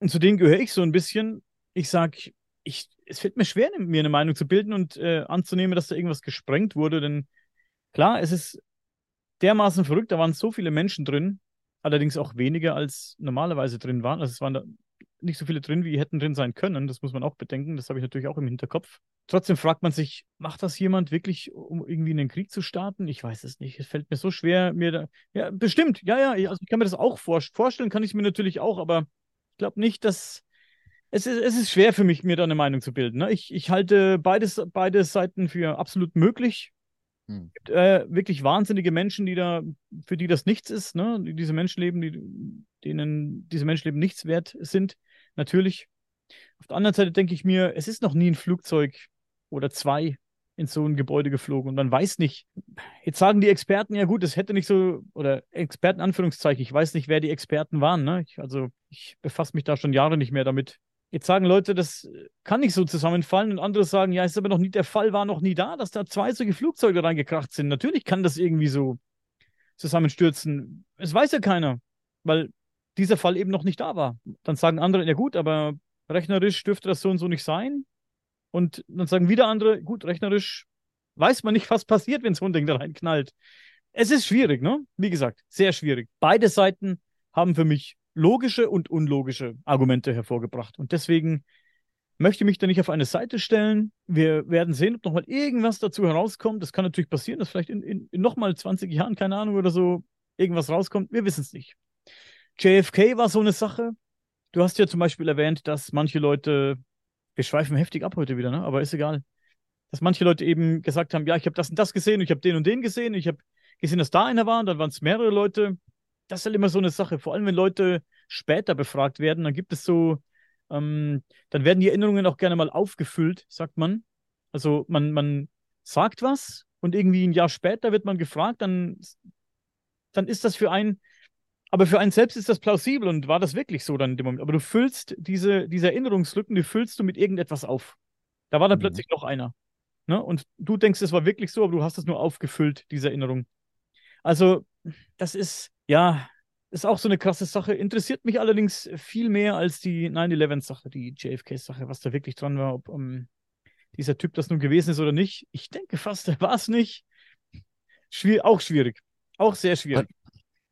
und zu denen gehöre ich so ein bisschen, ich sage, ich, es fällt mir schwer, mir eine Meinung zu bilden und äh, anzunehmen, dass da irgendwas gesprengt wurde, denn klar, es ist dermaßen verrückt, da waren so viele Menschen drin, allerdings auch weniger als normalerweise drin waren. Also es waren da nicht so viele drin, wie hätten drin sein können. Das muss man auch bedenken. Das habe ich natürlich auch im Hinterkopf. Trotzdem fragt man sich, macht das jemand wirklich, um irgendwie einen Krieg zu starten? Ich weiß es nicht. Es fällt mir so schwer, mir da. Ja, bestimmt. Ja, ja. Also ich kann mir das auch vor vorstellen, kann ich mir natürlich auch, aber ich glaube nicht, dass. Es ist, es ist schwer für mich, mir da eine Meinung zu bilden. Ne? Ich, ich halte beides, beide Seiten für absolut möglich. Hm. Es gibt äh, wirklich wahnsinnige Menschen, die da, für die das nichts ist, ne? Die diese Menschenleben, die, denen diese Menschenleben nichts wert sind natürlich. Auf der anderen Seite denke ich mir, es ist noch nie ein Flugzeug oder zwei in so ein Gebäude geflogen und man weiß nicht. Jetzt sagen die Experten, ja gut, es hätte nicht so, oder Experten Anführungszeichen, ich weiß nicht, wer die Experten waren. Ne? Ich, also ich befasse mich da schon Jahre nicht mehr damit, Jetzt sagen Leute, das kann nicht so zusammenfallen und andere sagen, ja, ist aber noch nie, der Fall war noch nie da, dass da zwei solche Flugzeuge reingekracht sind. Natürlich kann das irgendwie so zusammenstürzen. Es weiß ja keiner, weil dieser Fall eben noch nicht da war. Dann sagen andere, ja gut, aber rechnerisch dürfte das so und so nicht sein. Und dann sagen wieder andere, gut, rechnerisch weiß man nicht, was passiert, wenn so ein Ding da reinknallt. Es ist schwierig, ne? Wie gesagt, sehr schwierig. Beide Seiten haben für mich logische und unlogische Argumente hervorgebracht. Und deswegen möchte ich mich da nicht auf eine Seite stellen. Wir werden sehen, ob nochmal irgendwas dazu herauskommt. Das kann natürlich passieren, dass vielleicht in, in, in nochmal 20 Jahren, keine Ahnung oder so, irgendwas rauskommt. Wir wissen es nicht. JFK war so eine Sache. Du hast ja zum Beispiel erwähnt, dass manche Leute, wir schweifen heftig ab heute wieder, ne? aber ist egal, dass manche Leute eben gesagt haben, ja, ich habe das und das gesehen, ich habe den und den gesehen, ich habe gesehen, dass da einer war, und dann waren es mehrere Leute. Das ist halt immer so eine Sache. Vor allem, wenn Leute später befragt werden, dann gibt es so, ähm, dann werden die Erinnerungen auch gerne mal aufgefüllt, sagt man. Also man, man sagt was und irgendwie ein Jahr später wird man gefragt, dann, dann ist das für einen, aber für einen selbst ist das plausibel und war das wirklich so dann in dem Moment. Aber du füllst diese, diese Erinnerungslücken, die füllst du mit irgendetwas auf. Da war dann mhm. plötzlich noch einer. Ne? Und du denkst, es war wirklich so, aber du hast es nur aufgefüllt, diese Erinnerung. Also, das ist, ja, ist auch so eine krasse Sache. Interessiert mich allerdings viel mehr als die 9-11-Sache, die JFK-Sache, was da wirklich dran war, ob um, ähm, dieser Typ das nun gewesen ist oder nicht. Ich denke fast, er war es nicht. Schwier auch schwierig. Auch sehr schwierig.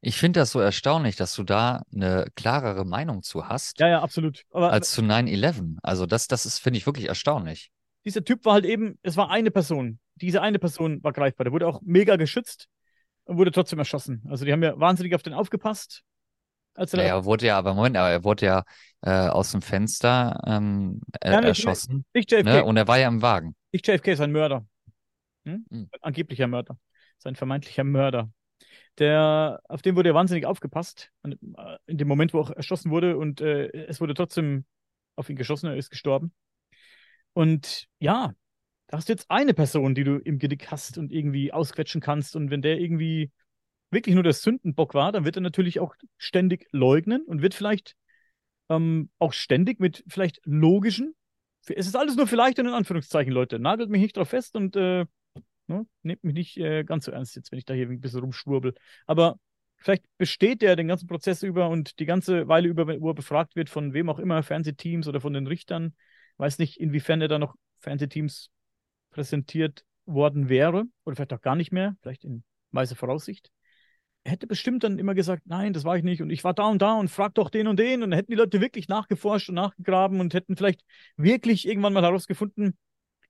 Ich finde das so erstaunlich, dass du da eine klarere Meinung zu hast. Ja, ja, absolut. Aber, als zu 9-11. Also das, das ist, finde ich, wirklich erstaunlich. Dieser Typ war halt eben, es war eine Person. Diese eine Person war greifbar. Der wurde auch mega geschützt und wurde trotzdem erschossen. Also die haben ja wahnsinnig auf den aufgepasst. Als er, ja, er wurde ja, aber Moment, aber er wurde ja äh, aus dem Fenster ähm, ja, erschossen. Nicht JFK. Ne? Und er war ja im Wagen. Nicht JFK, sein Mörder. Hm? Hm. Angeblicher Mörder. Sein vermeintlicher Mörder. Der, auf den wurde ja wahnsinnig aufgepasst. Äh, in dem Moment, wo er erschossen wurde und äh, es wurde trotzdem auf ihn geschossen, er ist gestorben. Und ja, da hast du jetzt eine Person, die du im Genick hast und irgendwie ausquetschen kannst. Und wenn der irgendwie wirklich nur der Sündenbock war, dann wird er natürlich auch ständig leugnen und wird vielleicht ähm, auch ständig mit vielleicht logischen, es ist alles nur vielleicht in Anführungszeichen, Leute, nagelt mich nicht drauf fest und äh, ne, nehmt mich nicht äh, ganz so ernst jetzt, wenn ich da hier ein bisschen rumschwurbel. Aber vielleicht besteht der den ganzen Prozess über und die ganze Weile über, wo er befragt wird von wem auch immer, Fernsehteams oder von den Richtern, weiß nicht, inwiefern er da noch Fernsehteams präsentiert worden wäre, oder vielleicht auch gar nicht mehr, vielleicht in weiser Voraussicht, er hätte bestimmt dann immer gesagt, nein, das war ich nicht und ich war da und da und frag doch den und den. Und dann hätten die Leute wirklich nachgeforscht und nachgegraben und hätten vielleicht wirklich irgendwann mal herausgefunden,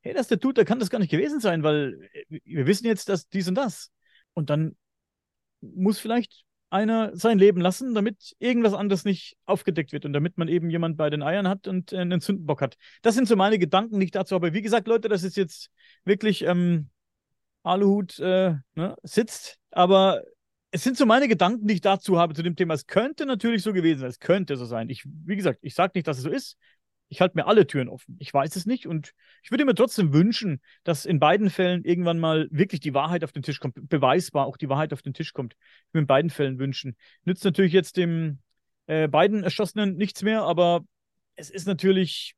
hey, das ist der Dude, der kann das gar nicht gewesen sein, weil wir wissen jetzt, dass dies und das. Und dann muss vielleicht einer sein Leben lassen, damit irgendwas anderes nicht aufgedeckt wird und damit man eben jemand bei den Eiern hat und äh, einen Sündenbock hat. Das sind so meine Gedanken, die ich dazu habe. Wie gesagt, Leute, das ist jetzt wirklich ähm, Aluhut äh, ne, sitzt, aber es sind so meine Gedanken, die ich dazu habe zu dem Thema. Es könnte natürlich so gewesen sein, es könnte so sein. Ich, wie gesagt, ich sage nicht, dass es so ist. Ich halte mir alle Türen offen. Ich weiß es nicht und ich würde mir trotzdem wünschen, dass in beiden Fällen irgendwann mal wirklich die Wahrheit auf den Tisch kommt, beweisbar auch die Wahrheit auf den Tisch kommt. Ich würde in beiden Fällen wünschen. Nützt natürlich jetzt dem äh, beiden Erschossenen nichts mehr, aber es ist natürlich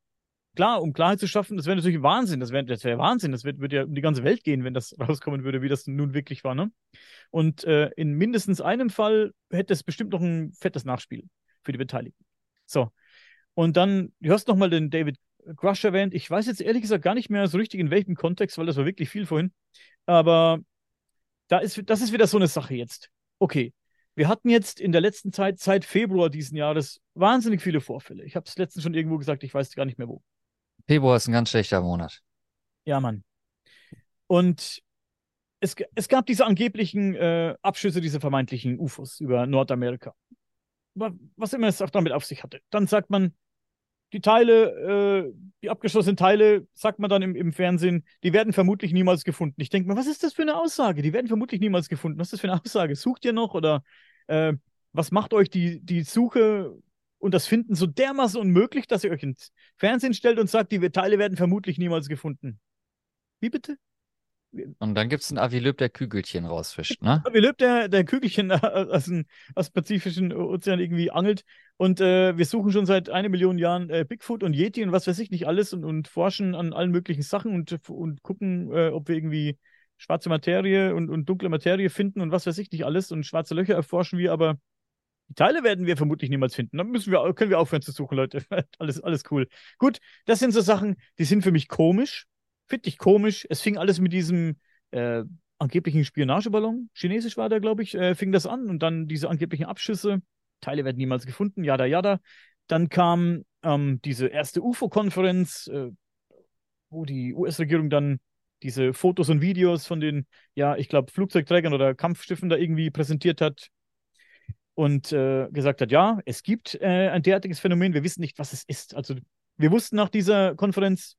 klar, um Klarheit zu schaffen, das wäre natürlich Wahnsinn. Das wäre das wär Wahnsinn. Das würde ja um die ganze Welt gehen, wenn das <laughs> rauskommen würde, wie das nun wirklich war. Ne? Und äh, in mindestens einem Fall hätte es bestimmt noch ein fettes Nachspiel für die Beteiligten. So, und dann, du hast nochmal den David Crush erwähnt. Ich weiß jetzt ehrlich gesagt gar nicht mehr so richtig in welchem Kontext, weil das war wirklich viel vorhin. Aber da ist, das ist wieder so eine Sache jetzt. Okay, wir hatten jetzt in der letzten Zeit, seit Februar diesen Jahres, wahnsinnig viele Vorfälle. Ich habe es letztens schon irgendwo gesagt, ich weiß gar nicht mehr wo. Februar ist ein ganz schlechter Monat. Ja, Mann. Und es, es gab diese angeblichen äh, Abschüsse, diese vermeintlichen UFOs über Nordamerika was immer es auch damit auf sich hatte. Dann sagt man, die Teile, äh, die abgeschlossenen Teile, sagt man dann im, im Fernsehen, die werden vermutlich niemals gefunden. Ich denke mir, was ist das für eine Aussage? Die werden vermutlich niemals gefunden. Was ist das für eine Aussage? Sucht ihr noch oder äh, was macht euch die, die Suche und das Finden so dermaßen unmöglich, dass ihr euch ins Fernsehen stellt und sagt, die Teile werden vermutlich niemals gefunden? Wie bitte? Und dann gibt es einen Avi Löb, der Kügelchen rausfischt, ne? <laughs> Avi Löb, der, der Kügelchen <laughs> aus dem, aus dem Pazifischen Ozean irgendwie angelt. Und äh, wir suchen schon seit einer Million Jahren äh, Bigfoot und Yeti und was weiß ich nicht alles und, und forschen an allen möglichen Sachen und, und gucken, äh, ob wir irgendwie schwarze Materie und, und dunkle Materie finden und was weiß ich nicht alles. Und schwarze Löcher erforschen wir, aber die Teile werden wir vermutlich niemals finden. Dann müssen wir, können wir aufhören zu suchen, Leute. <laughs> alles, alles cool. Gut, das sind so Sachen, die sind für mich komisch. Finde ich komisch. Es fing alles mit diesem äh, angeblichen Spionageballon, chinesisch war der, glaube ich, äh, fing das an und dann diese angeblichen Abschüsse. Teile werden niemals gefunden, jada, jada. Dann kam ähm, diese erste UFO-Konferenz, äh, wo die US-Regierung dann diese Fotos und Videos von den, ja, ich glaube, Flugzeugträgern oder Kampfschiffen da irgendwie präsentiert hat und äh, gesagt hat, ja, es gibt äh, ein derartiges Phänomen, wir wissen nicht, was es ist. Also wir wussten nach dieser Konferenz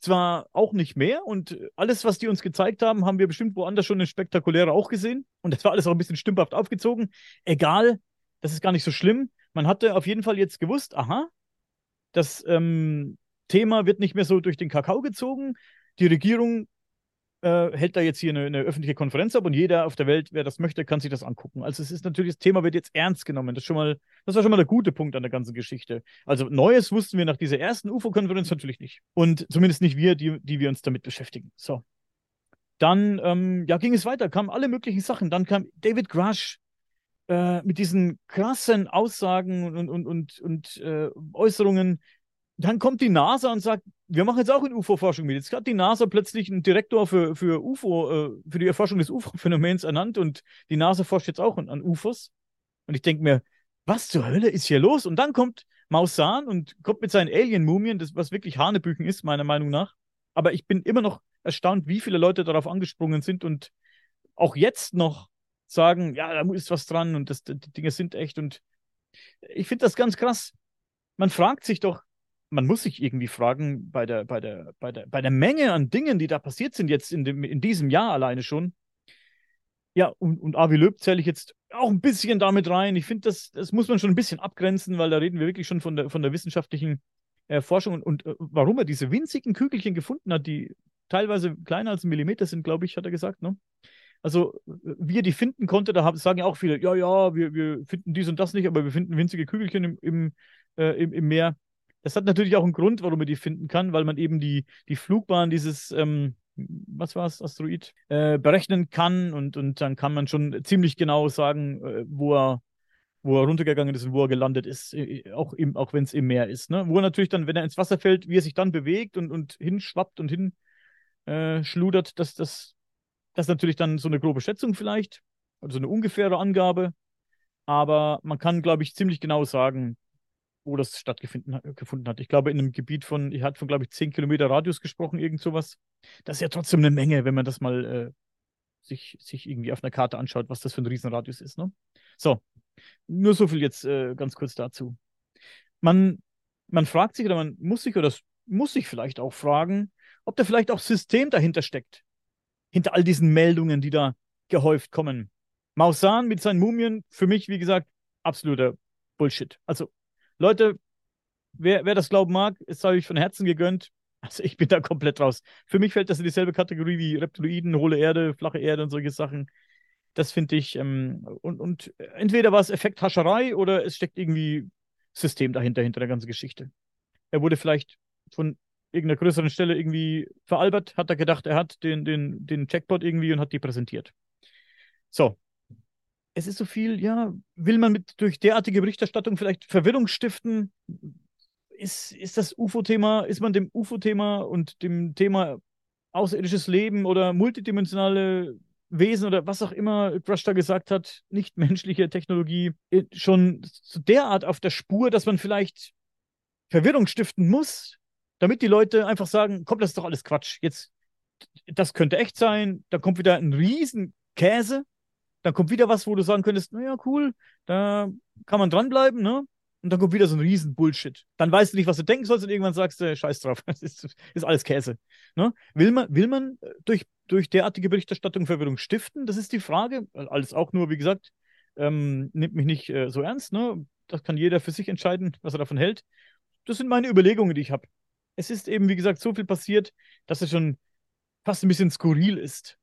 zwar auch nicht mehr und alles, was die uns gezeigt haben, haben wir bestimmt woanders schon eine spektakuläre auch gesehen und das war alles auch ein bisschen stümperhaft aufgezogen. Egal, das ist gar nicht so schlimm. Man hatte auf jeden Fall jetzt gewusst, aha, das ähm, Thema wird nicht mehr so durch den Kakao gezogen. Die Regierung äh, hält da jetzt hier eine, eine, öffentliche Konferenz ab und jeder auf der Welt, wer das möchte, kann sich das angucken. Also es ist natürlich, das Thema wird jetzt ernst genommen. Das, schon mal, das war schon mal der gute Punkt an der ganzen Geschichte. Also Neues wussten wir nach dieser ersten UFO-Konferenz natürlich nicht. Und zumindest nicht wir, die, die wir uns damit beschäftigen. So. Dann ähm, ja, ging es weiter, kamen alle möglichen Sachen. Dann kam David Grush äh, mit diesen krassen Aussagen und, und, und, und äh, Äußerungen, dann kommt die NASA und sagt, wir machen jetzt auch in UFO-Forschung mit. Jetzt hat die NASA plötzlich einen Direktor für, für UFO, äh, für die Erforschung des UFO-Phänomens ernannt und die NASA forscht jetzt auch an, an UFOs. Und ich denke mir, was zur Hölle ist hier los? Und dann kommt Mausan und kommt mit seinen Alien-Mumien, das was wirklich Hanebüchen ist, meiner Meinung nach. Aber ich bin immer noch erstaunt, wie viele Leute darauf angesprungen sind und auch jetzt noch sagen, ja, da ist was dran und das, die Dinge sind echt. Und ich finde das ganz krass. Man fragt sich doch, man muss sich irgendwie fragen, bei der, bei der, bei der, bei der Menge an Dingen, die da passiert sind jetzt in, dem, in diesem Jahr alleine schon. Ja, und, und Avi Löb zähle ich jetzt auch ein bisschen damit rein. Ich finde, das, das muss man schon ein bisschen abgrenzen, weil da reden wir wirklich schon von der, von der wissenschaftlichen äh, Forschung und, und äh, warum er diese winzigen Kügelchen gefunden hat, die teilweise kleiner als ein Millimeter sind, glaube ich, hat er gesagt. Ne? Also, wie er die finden konnte, da haben, sagen ja auch viele, ja, ja, wir, wir finden dies und das nicht, aber wir finden winzige Kügelchen im, im, äh, im, im Meer. Das hat natürlich auch einen Grund, warum man die finden kann, weil man eben die, die Flugbahn dieses, ähm, was war es, Asteroid, äh, berechnen kann und, und dann kann man schon ziemlich genau sagen, äh, wo er wo er runtergegangen ist und wo er gelandet ist, äh, auch, auch wenn es im Meer ist. Ne? Wo er natürlich dann, wenn er ins Wasser fällt, wie er sich dann bewegt und, und hinschwappt und hinschludert, äh, das, das, das ist natürlich dann so eine grobe Schätzung vielleicht, also eine ungefähre Angabe. Aber man kann, glaube ich, ziemlich genau sagen, wo das stattgefunden hat. Ich glaube, in einem Gebiet von, ich hatte von, glaube ich, 10 Kilometer Radius gesprochen, irgend sowas. Das ist ja trotzdem eine Menge, wenn man das mal äh, sich, sich irgendwie auf einer Karte anschaut, was das für ein Riesenradius ist. Ne? So, nur so viel jetzt äh, ganz kurz dazu. Man, man fragt sich oder man muss sich oder muss sich vielleicht auch fragen, ob da vielleicht auch System dahinter steckt. Hinter all diesen Meldungen, die da gehäuft kommen. Mausan mit seinen Mumien, für mich, wie gesagt, absoluter Bullshit. Also Leute, wer, wer das glauben mag, ist euch von Herzen gegönnt. Also ich bin da komplett raus. Für mich fällt das in dieselbe Kategorie wie Reptiloiden, hohle Erde, flache Erde und solche Sachen. Das finde ich, ähm, und, und entweder war es Effekthascherei oder es steckt irgendwie System dahinter, hinter der ganzen Geschichte. Er wurde vielleicht von irgendeiner größeren Stelle irgendwie veralbert, hat er gedacht, er hat den, den, den Jackpot irgendwie und hat die präsentiert. So, es ist so viel, ja, will man mit durch derartige Berichterstattung vielleicht Verwirrung stiften? Ist, ist das UFO-Thema, ist man dem UFO-Thema und dem Thema außerirdisches Leben oder multidimensionale Wesen oder was auch immer Crush da gesagt hat, nicht menschliche Technologie, äh, schon so derart auf der Spur, dass man vielleicht Verwirrung stiften muss, damit die Leute einfach sagen, komm, das ist doch alles Quatsch. Jetzt, das könnte echt sein, da kommt wieder ein riesen Käse, dann kommt wieder was, wo du sagen könntest, naja, cool, da kann man dranbleiben, ne? Und dann kommt wieder so ein riesen Bullshit. Dann weißt du nicht, was du denken sollst und irgendwann sagst du, scheiß drauf, <laughs> das ist, ist alles Käse. Ne? Will man, will man äh, durch, durch derartige Berichterstattung Verwirrung stiften? Das ist die Frage. Alles auch nur, wie gesagt, ähm, nimmt mich nicht äh, so ernst. Ne? Das kann jeder für sich entscheiden, was er davon hält. Das sind meine Überlegungen, die ich habe. Es ist eben, wie gesagt, so viel passiert, dass es schon fast ein bisschen skurril ist,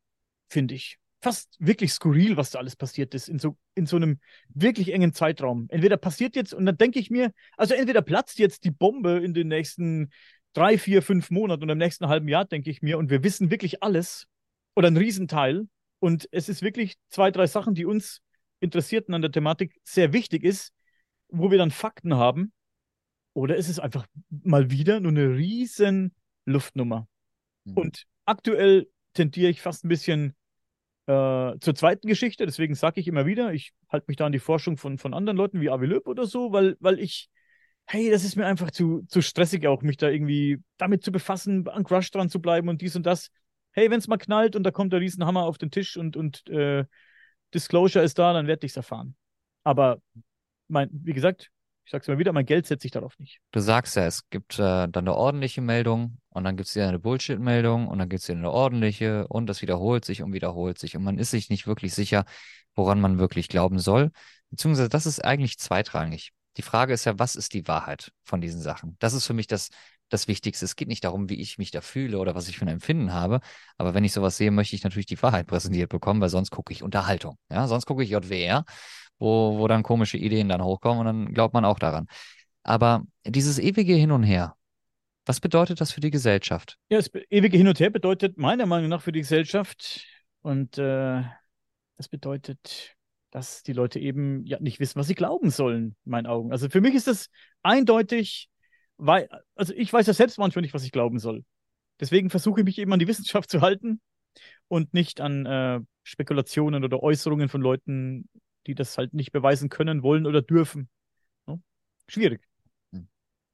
finde ich. Fast wirklich skurril, was da alles passiert ist, in so, in so einem wirklich engen Zeitraum. Entweder passiert jetzt, und dann denke ich mir, also entweder platzt jetzt die Bombe in den nächsten drei, vier, fünf Monaten und im nächsten halben Jahr, denke ich mir, und wir wissen wirklich alles oder ein Riesenteil. Und es ist wirklich zwei, drei Sachen, die uns Interessierten an der Thematik sehr wichtig ist, wo wir dann Fakten haben. Oder ist es einfach mal wieder nur eine riesen Luftnummer? Mhm. Und aktuell tendiere ich fast ein bisschen äh, zur zweiten Geschichte. Deswegen sage ich immer wieder, ich halte mich da an die Forschung von, von anderen Leuten wie Avi Löb oder so, weil, weil ich, hey, das ist mir einfach zu, zu stressig auch, mich da irgendwie damit zu befassen, an Crush dran zu bleiben und dies und das. Hey, wenn es mal knallt und da kommt der Riesenhammer auf den Tisch und, und äh, Disclosure ist da, dann werde ich es erfahren. Aber mein, wie gesagt, ich sag's mal wieder, mein Geld setze ich darauf nicht. Du sagst ja, es gibt äh, dann eine ordentliche Meldung und dann gibt es wieder eine Bullshit-Meldung und dann gibt es wieder eine ordentliche und das wiederholt sich und wiederholt sich und man ist sich nicht wirklich sicher, woran man wirklich glauben soll. Beziehungsweise das ist eigentlich zweitrangig. Die Frage ist ja, was ist die Wahrheit von diesen Sachen? Das ist für mich das, das Wichtigste. Es geht nicht darum, wie ich mich da fühle oder was ich für ein Empfinden habe. Aber wenn ich sowas sehe, möchte ich natürlich die Wahrheit präsentiert bekommen, weil sonst gucke ich Unterhaltung. Ja, sonst gucke ich JWR wo, wo dann komische Ideen dann hochkommen und dann glaubt man auch daran. Aber dieses ewige Hin und Her, was bedeutet das für die Gesellschaft? Ja, das ewige Hin und Her bedeutet meiner Meinung nach für die Gesellschaft und äh, das bedeutet, dass die Leute eben ja nicht wissen, was sie glauben sollen, in meinen Augen. Also für mich ist das eindeutig, weil, also ich weiß ja selbst manchmal nicht, was ich glauben soll. Deswegen versuche ich mich eben an die Wissenschaft <laughs> zu halten und nicht an äh, Spekulationen oder Äußerungen von Leuten, die das halt nicht beweisen können, wollen oder dürfen. No? Schwierig. Hm.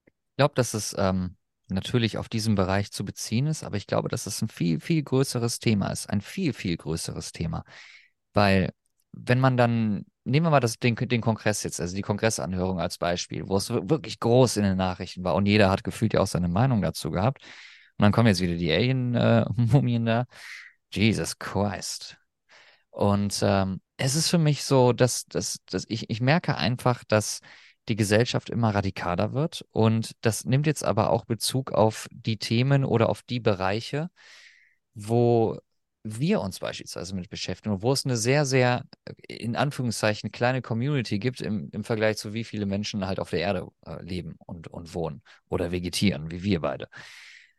Ich glaube, dass es ähm, natürlich auf diesen Bereich zu beziehen ist, aber ich glaube, dass es ein viel, viel größeres Thema ist. Ein viel, viel größeres Thema. Weil, wenn man dann, nehmen wir mal das, den, den Kongress jetzt, also die Kongressanhörung als Beispiel, wo es wirklich groß in den Nachrichten war und jeder hat gefühlt ja auch seine Meinung dazu gehabt. Und dann kommen jetzt wieder die Alien-Mumien äh, <laughs> da. Jesus Christ. Und ähm, es ist für mich so, dass, dass, dass ich, ich merke einfach, dass die Gesellschaft immer radikaler wird. Und das nimmt jetzt aber auch Bezug auf die Themen oder auf die Bereiche, wo wir uns beispielsweise mit beschäftigen, wo es eine sehr, sehr, in Anführungszeichen, kleine Community gibt im, im Vergleich zu wie viele Menschen halt auf der Erde äh, leben und, und wohnen oder vegetieren, wie wir beide.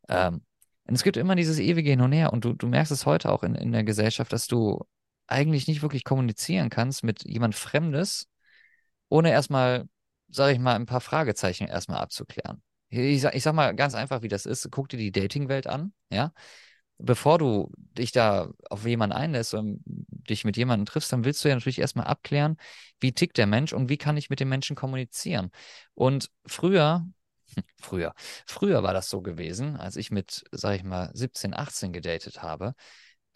Ähm, und es gibt immer dieses ewige Hin und Her und du, du merkst es heute auch in, in der Gesellschaft, dass du eigentlich nicht wirklich kommunizieren kannst mit jemand Fremdes, ohne erstmal, sage ich mal, ein paar Fragezeichen erstmal abzuklären. Ich sag, ich sag mal ganz einfach, wie das ist. Guck dir die Datingwelt an, ja. Bevor du dich da auf jemanden einlässt und dich mit jemandem triffst, dann willst du ja natürlich erstmal abklären, wie tickt der Mensch und wie kann ich mit dem Menschen kommunizieren. Und früher, <laughs> früher, früher war das so gewesen, als ich mit, sag ich mal, 17, 18 gedatet habe,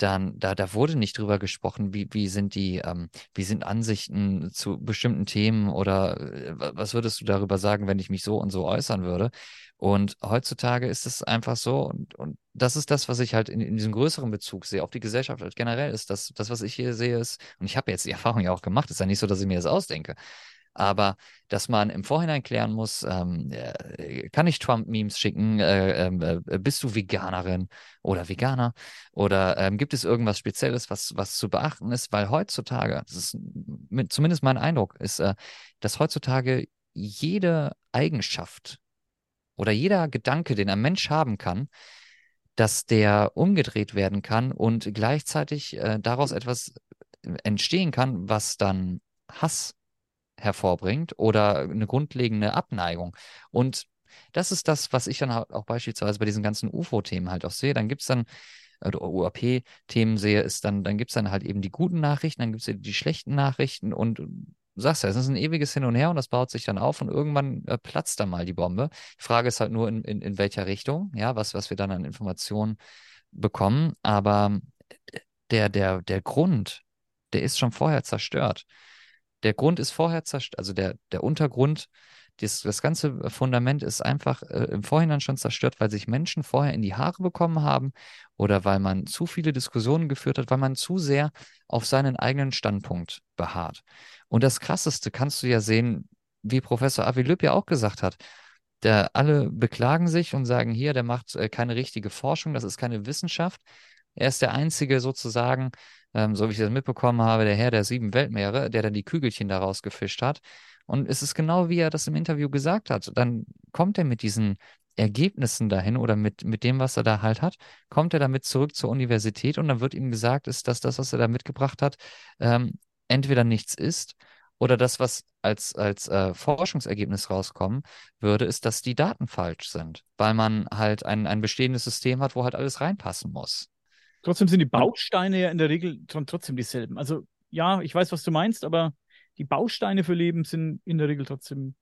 dann da, da wurde nicht drüber gesprochen, wie, wie sind die, ähm, wie sind Ansichten zu bestimmten Themen oder äh, was würdest du darüber sagen, wenn ich mich so und so äußern würde? Und heutzutage ist es einfach so, und, und das ist das, was ich halt in, in diesem größeren Bezug sehe, auf die Gesellschaft halt generell ist, das, das, was ich hier sehe, ist, und ich habe jetzt die <laughs> Erfahrung ja auch gemacht, ist ja nicht so, dass ich mir das ausdenke. Aber dass man im Vorhinein klären muss, ähm, äh, kann ich Trump-Memes schicken? Äh, ähm, äh, bist du Veganerin oder Veganer? Oder ähm, gibt es irgendwas Spezielles, was, was zu beachten ist? Weil heutzutage, das ist mit, zumindest mein Eindruck, ist, äh, dass heutzutage jede Eigenschaft oder jeder Gedanke, den ein Mensch haben kann, dass der umgedreht werden kann und gleichzeitig äh, daraus etwas entstehen kann, was dann Hass hervorbringt oder eine grundlegende Abneigung. Und das ist das, was ich dann auch beispielsweise bei diesen ganzen UFO-Themen halt auch sehe. Dann gibt es dann, oder UAP-Themen sehe, ist dann, dann gibt es dann halt eben die guten Nachrichten, dann gibt es die schlechten Nachrichten und du sagst ja, es ist ein ewiges Hin und Her und das baut sich dann auf und irgendwann äh, platzt dann mal die Bombe. Die Frage ist halt nur, in, in, in welcher Richtung, ja, was, was wir dann an Informationen bekommen. Aber der, der, der Grund, der ist schon vorher zerstört der Grund ist vorher zerstört, also der, der Untergrund, das, das ganze Fundament ist einfach äh, im Vorhinein schon zerstört, weil sich Menschen vorher in die Haare bekommen haben oder weil man zu viele Diskussionen geführt hat, weil man zu sehr auf seinen eigenen Standpunkt beharrt. Und das Krasseste kannst du ja sehen, wie Professor Avilöb ja auch gesagt hat, der, alle beklagen sich und sagen, hier, der macht äh, keine richtige Forschung, das ist keine Wissenschaft. Er ist der einzige sozusagen, ähm, so wie ich das mitbekommen habe, der Herr der sieben Weltmeere, der dann die Kügelchen daraus gefischt hat. Und es ist genau wie er das im Interview gesagt hat. Dann kommt er mit diesen Ergebnissen dahin oder mit, mit dem, was er da halt hat, kommt er damit zurück zur Universität und dann wird ihm gesagt, ist, dass das, was er da mitgebracht hat, ähm, entweder nichts ist oder das, was als, als äh, Forschungsergebnis rauskommen würde, ist, dass die Daten falsch sind, weil man halt ein, ein bestehendes System hat, wo halt alles reinpassen muss. Trotzdem sind die Bausteine ja in der Regel trotzdem dieselben. Also ja, ich weiß, was du meinst, aber die Bausteine für Leben sind in der Regel trotzdem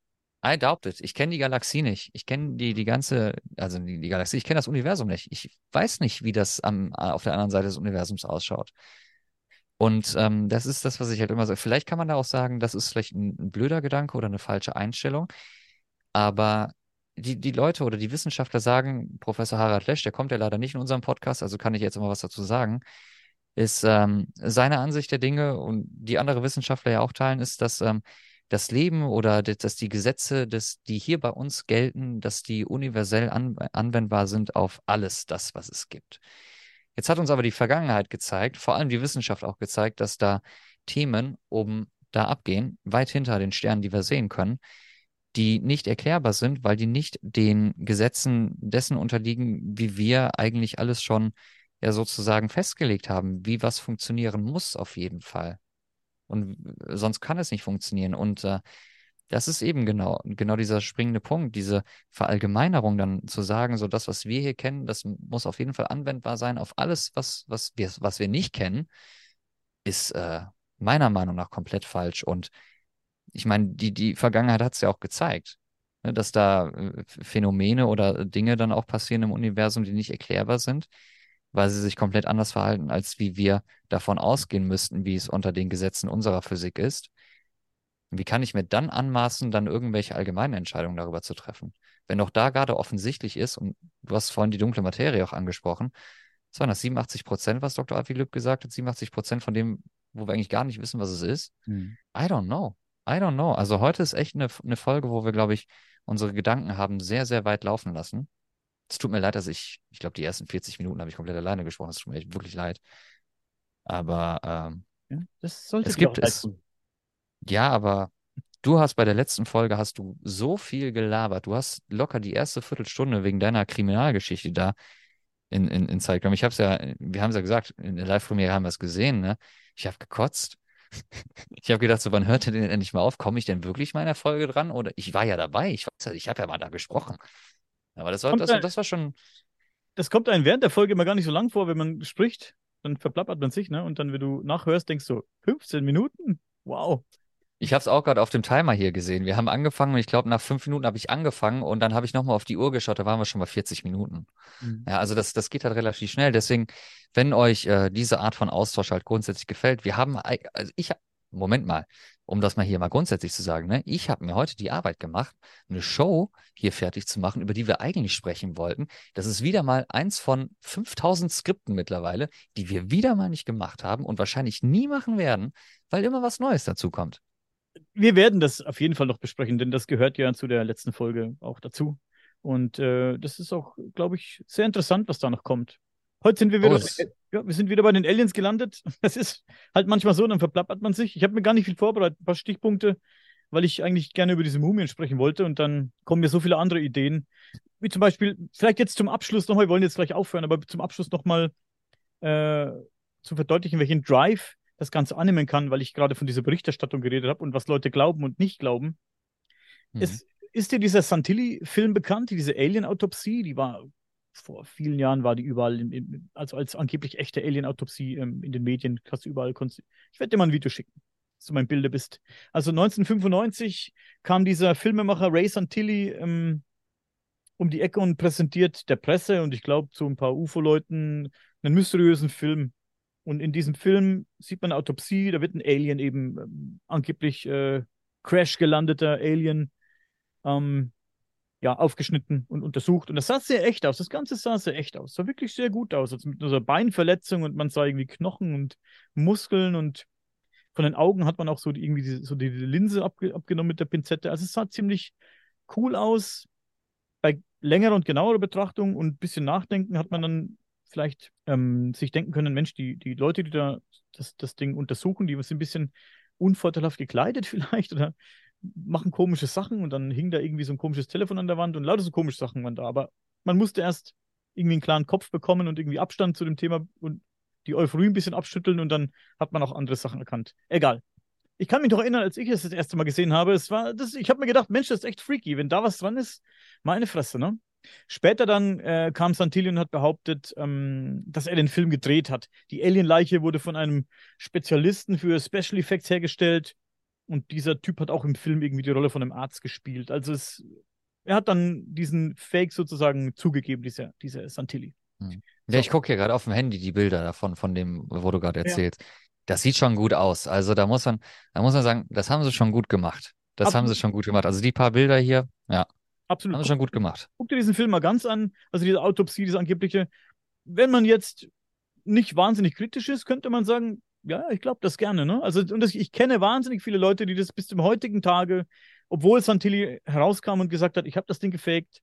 I doubt it. Ich kenne die Galaxie nicht. Ich kenne die, die ganze, also die, die Galaxie, ich kenne das Universum nicht. Ich weiß nicht, wie das am, auf der anderen Seite des Universums ausschaut. Und ähm, das ist das, was ich halt immer sage. Vielleicht kann man da auch sagen, das ist vielleicht ein, ein blöder Gedanke oder eine falsche Einstellung. Aber die, die Leute oder die Wissenschaftler sagen, Professor Harald Lesch, der kommt ja leider nicht in unserem Podcast, also kann ich jetzt immer was dazu sagen, ist ähm, seine Ansicht der Dinge und die andere Wissenschaftler ja auch teilen, ist, dass ähm, das Leben oder dass die Gesetze, dass die hier bei uns gelten, dass die universell an, anwendbar sind auf alles das, was es gibt. Jetzt hat uns aber die Vergangenheit gezeigt, vor allem die Wissenschaft auch gezeigt, dass da Themen oben da abgehen, weit hinter den Sternen, die wir sehen können, die nicht erklärbar sind, weil die nicht den Gesetzen dessen unterliegen, wie wir eigentlich alles schon ja sozusagen festgelegt haben, wie was funktionieren muss auf jeden Fall. Und sonst kann es nicht funktionieren. Und äh, das ist eben genau, genau dieser springende Punkt, diese Verallgemeinerung dann zu sagen, so das, was wir hier kennen, das muss auf jeden Fall anwendbar sein auf alles, was, was wir, was wir nicht kennen, ist äh, meiner Meinung nach komplett falsch. Und ich meine, die, die Vergangenheit hat es ja auch gezeigt, ne, dass da äh, Phänomene oder Dinge dann auch passieren im Universum, die nicht erklärbar sind weil sie sich komplett anders verhalten, als wie wir davon ausgehen müssten, wie es unter den Gesetzen unserer Physik ist. Wie kann ich mir dann anmaßen, dann irgendwelche allgemeinen Entscheidungen darüber zu treffen? Wenn doch da gerade offensichtlich ist, und du hast vorhin die dunkle Materie auch angesprochen, was waren das 87 Prozent, was Dr. Avilüb gesagt hat, 87 Prozent von dem, wo wir eigentlich gar nicht wissen, was es ist? Hm. I don't know. I don't know. Also heute ist echt eine, eine Folge, wo wir, glaube ich, unsere Gedanken haben sehr, sehr weit laufen lassen. Es tut mir leid, dass ich, ich glaube, die ersten 40 Minuten habe ich komplett alleine gesprochen. Es tut mir echt wirklich leid. Aber ähm, ja, das sollte es gibt es. Ja, aber du hast bei der letzten Folge hast du so viel gelabert. Du hast locker die erste Viertelstunde wegen deiner Kriminalgeschichte da in, in, in Zeit genommen. Ich habe es ja, wir haben es ja gesagt, in der Live-Premiere haben wir es gesehen, ne? Ich habe gekotzt. Ich habe gedacht, so, wann hört ihr denn endlich mal auf? Komme ich denn wirklich meiner Folge dran? Oder ich war ja dabei, ich weiß ich habe ja mal da gesprochen. Aber das war, das, ein, das war schon. Das kommt einem während der Folge immer gar nicht so lang vor, wenn man spricht. Dann verplappert man sich, ne? Und dann, wenn du nachhörst, denkst du, 15 Minuten? Wow. Ich habe es auch gerade auf dem Timer hier gesehen. Wir haben angefangen und ich glaube, nach fünf Minuten habe ich angefangen und dann habe ich nochmal auf die Uhr geschaut, da waren wir schon bei 40 Minuten. Mhm. Ja, also das, das geht halt relativ schnell. Deswegen, wenn euch äh, diese Art von Austausch halt grundsätzlich gefällt, wir haben, also ich, Moment mal, um das mal hier mal grundsätzlich zu sagen, ne? ich habe mir heute die Arbeit gemacht, eine Show hier fertig zu machen, über die wir eigentlich sprechen wollten. Das ist wieder mal eins von 5000 Skripten mittlerweile, die wir wieder mal nicht gemacht haben und wahrscheinlich nie machen werden, weil immer was Neues dazu kommt. Wir werden das auf jeden Fall noch besprechen, denn das gehört ja zu der letzten Folge auch dazu. Und äh, das ist auch, glaube ich, sehr interessant, was da noch kommt. Heute sind wir wieder, oh, ja, wir sind wieder bei den Aliens gelandet. <laughs> Das ist halt manchmal so, dann verplappert man sich. Ich habe mir gar nicht viel vorbereitet, ein paar Stichpunkte, weil ich eigentlich gerne über diese Mumien sprechen wollte und dann kommen mir so viele andere Ideen. Wie zum Beispiel, vielleicht jetzt zum Abschluss nochmal, wir wollen jetzt gleich aufhören, aber zum Abschluss nochmal äh, zu verdeutlichen, welchen Drive das Ganze annehmen kann, weil ich gerade von dieser Berichterstattung geredet habe und was Leute glauben und nicht glauben. Mhm. Es, ist dir dieser Santilli-Film bekannt, diese Alien-Autopsie? Die war vor vielen Jahren war die überall, in, in, also als angeblich echte Alien-Autopsie ähm, in den Medien, hast du überall, ich werde dir mal ein Video schicken, dass du mein Bilder bist. Also 1995 kam dieser Filmemacher Ray Santilli ähm, um die Ecke und präsentiert der Presse und ich glaube zu ein paar UFO-Leuten einen mysteriösen Film. Und in diesem Film sieht man eine Autopsie, da wird ein Alien eben ähm, angeblich äh, Crash gelandeter Alien ähm, ja, aufgeschnitten und untersucht. Und das sah sehr echt aus. Das Ganze sah sehr echt aus. Sah wirklich sehr gut aus. Also mit einer Beinverletzung und man sah irgendwie Knochen und Muskeln und von den Augen hat man auch so die, irgendwie die, so die Linse abge abgenommen mit der Pinzette. Also es sah ziemlich cool aus. Bei längerer und genauerer Betrachtung und ein bisschen Nachdenken hat man dann vielleicht ähm, sich denken können, Mensch, die, die Leute, die da das, das Ding untersuchen, die sind ein bisschen unvorteilhaft gekleidet <laughs> vielleicht oder machen komische Sachen und dann hing da irgendwie so ein komisches Telefon an der Wand und lauter so komische Sachen waren da. Aber man musste erst irgendwie einen klaren Kopf bekommen und irgendwie Abstand zu dem Thema und die Euphorie ein bisschen abschütteln und dann hat man auch andere Sachen erkannt. Egal. Ich kann mich noch erinnern, als ich es das erste Mal gesehen habe, es war, das, ich habe mir gedacht, Mensch, das ist echt freaky. Wenn da was dran ist, meine Fresse, ne? Später dann äh, kam Santilli und hat behauptet, ähm, dass er den Film gedreht hat. Die Alien-Leiche wurde von einem Spezialisten für Special Effects hergestellt und dieser Typ hat auch im Film irgendwie die Rolle von einem Arzt gespielt. Also es, er hat dann diesen Fake sozusagen zugegeben, dieser, dieser Santilli. Hm. Ja, ich gucke hier gerade auf dem Handy die Bilder davon, von dem, wo du gerade erzählst. Ja. Das sieht schon gut aus. Also da muss man, da muss man sagen, das haben sie schon gut gemacht. Das Absolut. haben sie schon gut gemacht. Also die paar Bilder hier, ja. Absolut. Haben sie schon gut gemacht. Guck dir diesen Film mal ganz an, also diese Autopsie, diese angebliche. Wenn man jetzt nicht wahnsinnig kritisch ist, könnte man sagen, ja, ich glaube das gerne. Ne? Also und das, ich kenne wahnsinnig viele Leute, die das bis zum heutigen Tage, obwohl Santilli herauskam und gesagt hat, ich habe das Ding gefaked,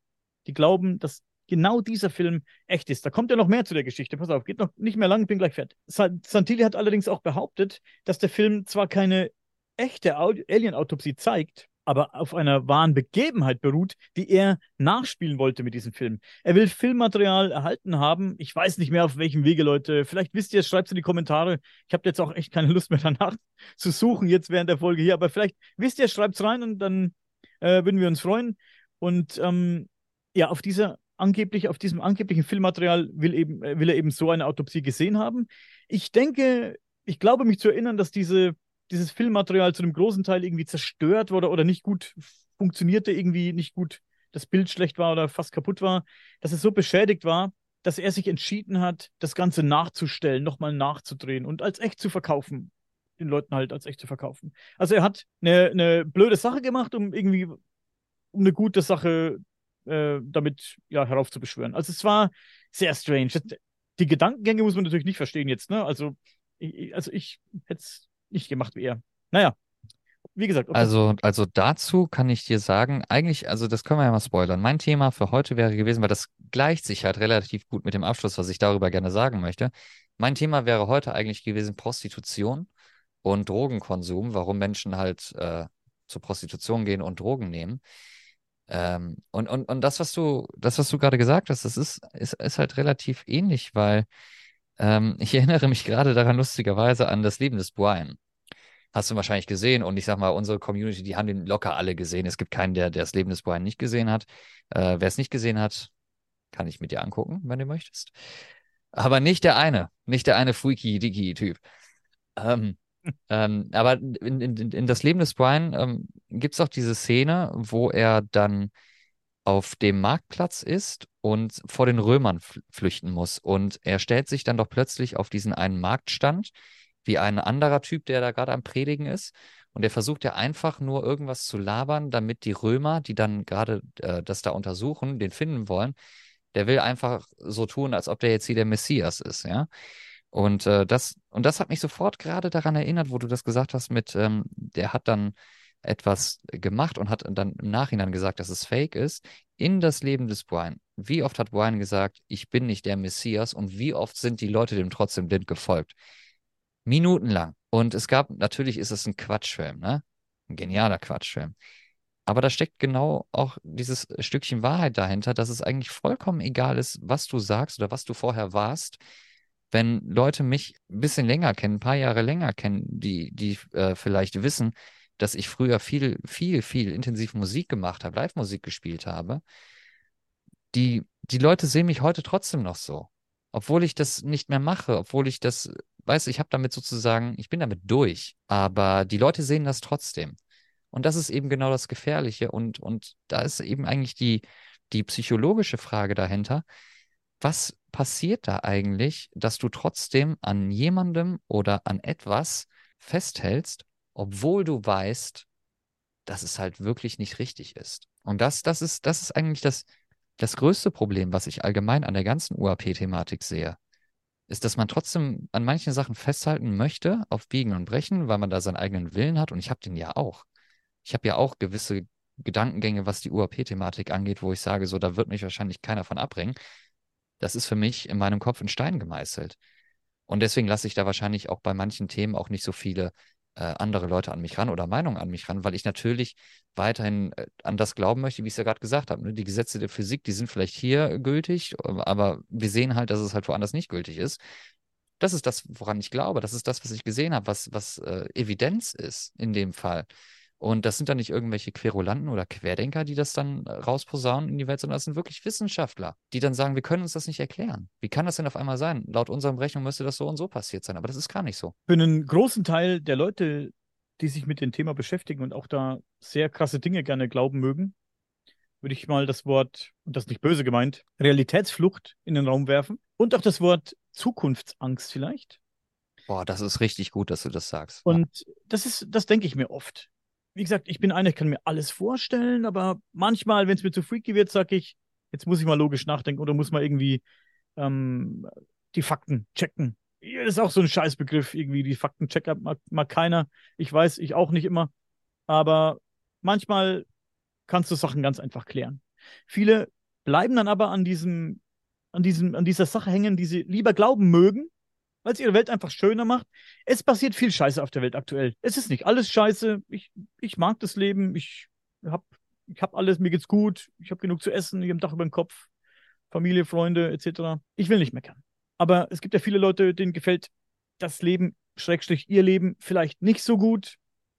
die glauben, dass genau dieser Film echt ist. Da kommt ja noch mehr zu der Geschichte. Pass auf, geht noch nicht mehr lang, bin gleich fertig. Santilli hat allerdings auch behauptet, dass der Film zwar keine echte Alien-Autopsie zeigt, aber auf einer wahren Begebenheit beruht, die er nachspielen wollte mit diesem Film. Er will Filmmaterial erhalten haben. Ich weiß nicht mehr auf welchem Wege, Leute. Vielleicht wisst ihr es, schreibt es in die Kommentare. Ich habe jetzt auch echt keine Lust mehr danach <laughs> zu suchen, jetzt während der Folge hier. Aber vielleicht wisst ihr, schreibt es rein und dann äh, würden wir uns freuen. Und ähm, ja, auf dieser angeblich, auf diesem angeblichen Filmmaterial will, eben, äh, will er eben so eine Autopsie gesehen haben. Ich denke, ich glaube mich zu erinnern, dass diese dieses Filmmaterial zu einem großen Teil irgendwie zerstört wurde oder nicht gut funktionierte, irgendwie nicht gut, das Bild schlecht war oder fast kaputt war, dass es so beschädigt war, dass er sich entschieden hat, das Ganze nachzustellen, nochmal nachzudrehen und als echt zu verkaufen. Den Leuten halt als echt zu verkaufen. Also er hat eine, eine blöde Sache gemacht, um irgendwie, um eine gute Sache äh, damit ja, heraufzubeschwören. Also es war sehr strange. Die Gedankengänge muss man natürlich nicht verstehen jetzt, ne? Also ich, also ich hätte es nicht gemacht wie er. Naja, wie gesagt. Also, also dazu kann ich dir sagen, eigentlich, also das können wir ja mal spoilern. Mein Thema für heute wäre gewesen, weil das gleicht sich halt relativ gut mit dem Abschluss, was ich darüber gerne sagen möchte. Mein Thema wäre heute eigentlich gewesen Prostitution und Drogenkonsum, warum Menschen halt äh, zur Prostitution gehen und Drogen nehmen. Ähm, und, und, und das, was du, das, was du gerade gesagt hast, das ist, ist, ist halt relativ ähnlich, weil ähm, ich erinnere mich gerade daran lustigerweise an das Leben des Brian. Hast du wahrscheinlich gesehen und ich sag mal, unsere Community, die haben den locker alle gesehen. Es gibt keinen, der, der das Leben des Brian nicht gesehen hat. Äh, Wer es nicht gesehen hat, kann ich mit dir angucken, wenn du möchtest. Aber nicht der eine, nicht der eine freaky, dicky Typ. Ähm, <laughs> ähm, aber in, in, in, das Leben des Brian ähm, gibt es auch diese Szene, wo er dann auf dem Marktplatz ist und vor den Römern flüchten muss. Und er stellt sich dann doch plötzlich auf diesen einen Marktstand wie ein anderer Typ, der da gerade am Predigen ist. Und er versucht ja einfach nur irgendwas zu labern, damit die Römer, die dann gerade äh, das da untersuchen, den finden wollen, der will einfach so tun, als ob der jetzt hier der Messias ist, ja. Und äh, das, und das hat mich sofort gerade daran erinnert, wo du das gesagt hast, mit, ähm, der hat dann etwas gemacht und hat dann im Nachhinein gesagt, dass es fake ist, in das Leben des Brian. Wie oft hat Brian gesagt, ich bin nicht der Messias und wie oft sind die Leute dem trotzdem blind gefolgt? Minutenlang. Und es gab, natürlich ist es ein Quatschfilm, ne? Ein genialer Quatschfilm. Aber da steckt genau auch dieses Stückchen Wahrheit dahinter, dass es eigentlich vollkommen egal ist, was du sagst oder was du vorher warst. Wenn Leute mich ein bisschen länger kennen, ein paar Jahre länger kennen, die, die äh, vielleicht wissen, dass ich früher viel, viel, viel intensiv Musik gemacht habe, Live-Musik gespielt habe, die, die Leute sehen mich heute trotzdem noch so. Obwohl ich das nicht mehr mache, obwohl ich das weißt du, ich habe damit sozusagen, ich bin damit durch, aber die Leute sehen das trotzdem. Und das ist eben genau das Gefährliche. Und, und da ist eben eigentlich die, die psychologische Frage dahinter. Was passiert da eigentlich, dass du trotzdem an jemandem oder an etwas festhältst, obwohl du weißt, dass es halt wirklich nicht richtig ist? Und das, das ist, das ist eigentlich das, das größte Problem, was ich allgemein an der ganzen UAP-Thematik sehe ist, dass man trotzdem an manchen Sachen festhalten möchte, auf Biegen und Brechen, weil man da seinen eigenen Willen hat. Und ich habe den ja auch. Ich habe ja auch gewisse Gedankengänge, was die UAP-Thematik angeht, wo ich sage, so, da wird mich wahrscheinlich keiner von abbringen. das ist für mich in meinem Kopf in Stein gemeißelt. Und deswegen lasse ich da wahrscheinlich auch bei manchen Themen auch nicht so viele äh, andere Leute an mich ran oder Meinungen an mich ran, weil ich natürlich weiterhin äh, an das glauben möchte, wie ich es ja gerade gesagt habe. Ne? Die Gesetze der Physik, die sind vielleicht hier gültig, aber wir sehen halt, dass es halt woanders nicht gültig ist. Das ist das, woran ich glaube. Das ist das, was ich gesehen habe, was, was äh, Evidenz ist in dem Fall. Und das sind dann nicht irgendwelche Querulanten oder Querdenker, die das dann äh, rausposaunen in die Welt, sondern das sind wirklich Wissenschaftler, die dann sagen, wir können uns das nicht erklären. Wie kann das denn auf einmal sein? Laut unseren Berechnungen müsste das so und so passiert sein, aber das ist gar nicht so. Für einen großen Teil der Leute, die sich mit dem Thema beschäftigen und auch da sehr krasse Dinge gerne glauben mögen, würde ich mal das Wort, und das nicht böse gemeint, Realitätsflucht in den Raum werfen und auch das Wort Zukunftsangst vielleicht. Boah, das ist richtig gut, dass du das sagst. Und ja. das ist, das denke ich mir oft wie gesagt, ich bin einer, ich kann mir alles vorstellen, aber manchmal, wenn es mir zu freaky wird, sage ich, jetzt muss ich mal logisch nachdenken oder muss mal irgendwie ähm, die Fakten checken. Das ist auch so ein Scheißbegriff, irgendwie die Fakten checken mag, mag keiner. Ich weiß, ich auch nicht immer. Aber manchmal kannst du Sachen ganz einfach klären. Viele bleiben dann aber an diesem, an diesem, an dieser Sache hängen, die sie lieber glauben mögen, weil es ihre Welt einfach schöner macht. Es passiert viel Scheiße auf der Welt aktuell. Es ist nicht alles Scheiße. Ich, ich mag das Leben. Ich hab, ich hab alles, mir geht's gut. Ich habe genug zu essen. Ich habe ein Dach über dem Kopf. Familie, Freunde, etc. Ich will nicht meckern. Aber es gibt ja viele Leute, denen gefällt das Leben, Schrägstrich ihr Leben, vielleicht nicht so gut.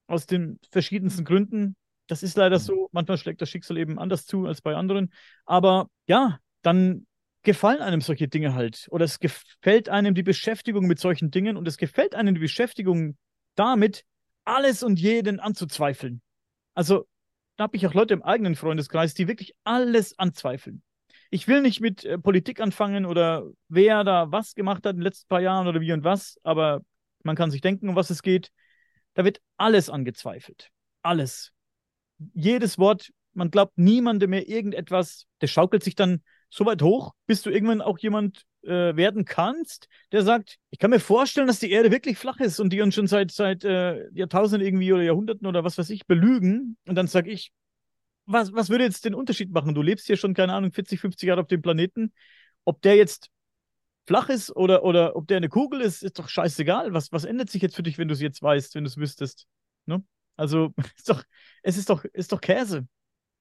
Aus den verschiedensten Gründen. Das ist leider so. Manchmal schlägt das Schicksal eben anders zu als bei anderen. Aber ja, dann gefallen einem solche Dinge halt. Oder es gefällt einem die Beschäftigung mit solchen Dingen und es gefällt einem die Beschäftigung damit, alles und jeden anzuzweifeln. Also, da habe ich auch Leute im eigenen Freundeskreis, die wirklich alles anzweifeln. Ich will nicht mit äh, Politik anfangen oder wer da was gemacht hat in den letzten paar Jahren oder wie und was, aber man kann sich denken, um was es geht. Da wird alles angezweifelt. Alles. Jedes Wort, man glaubt niemandem mehr irgendetwas. Der schaukelt sich dann so weit hoch, bis du irgendwann auch jemand äh, werden kannst, der sagt, ich kann mir vorstellen, dass die Erde wirklich flach ist und die uns schon seit, seit äh, Jahrtausenden irgendwie oder Jahrhunderten oder was weiß ich belügen. Und dann sage ich, was, was würde jetzt den Unterschied machen? Du lebst hier schon, keine Ahnung, 40, 50 Jahre auf dem Planeten. Ob der jetzt flach ist oder, oder ob der eine Kugel ist, ist doch scheißegal. Was, was ändert sich jetzt für dich, wenn du es jetzt weißt, wenn du es wüsstest? Ne? Also, <laughs> ist doch, es ist doch, ist doch Käse.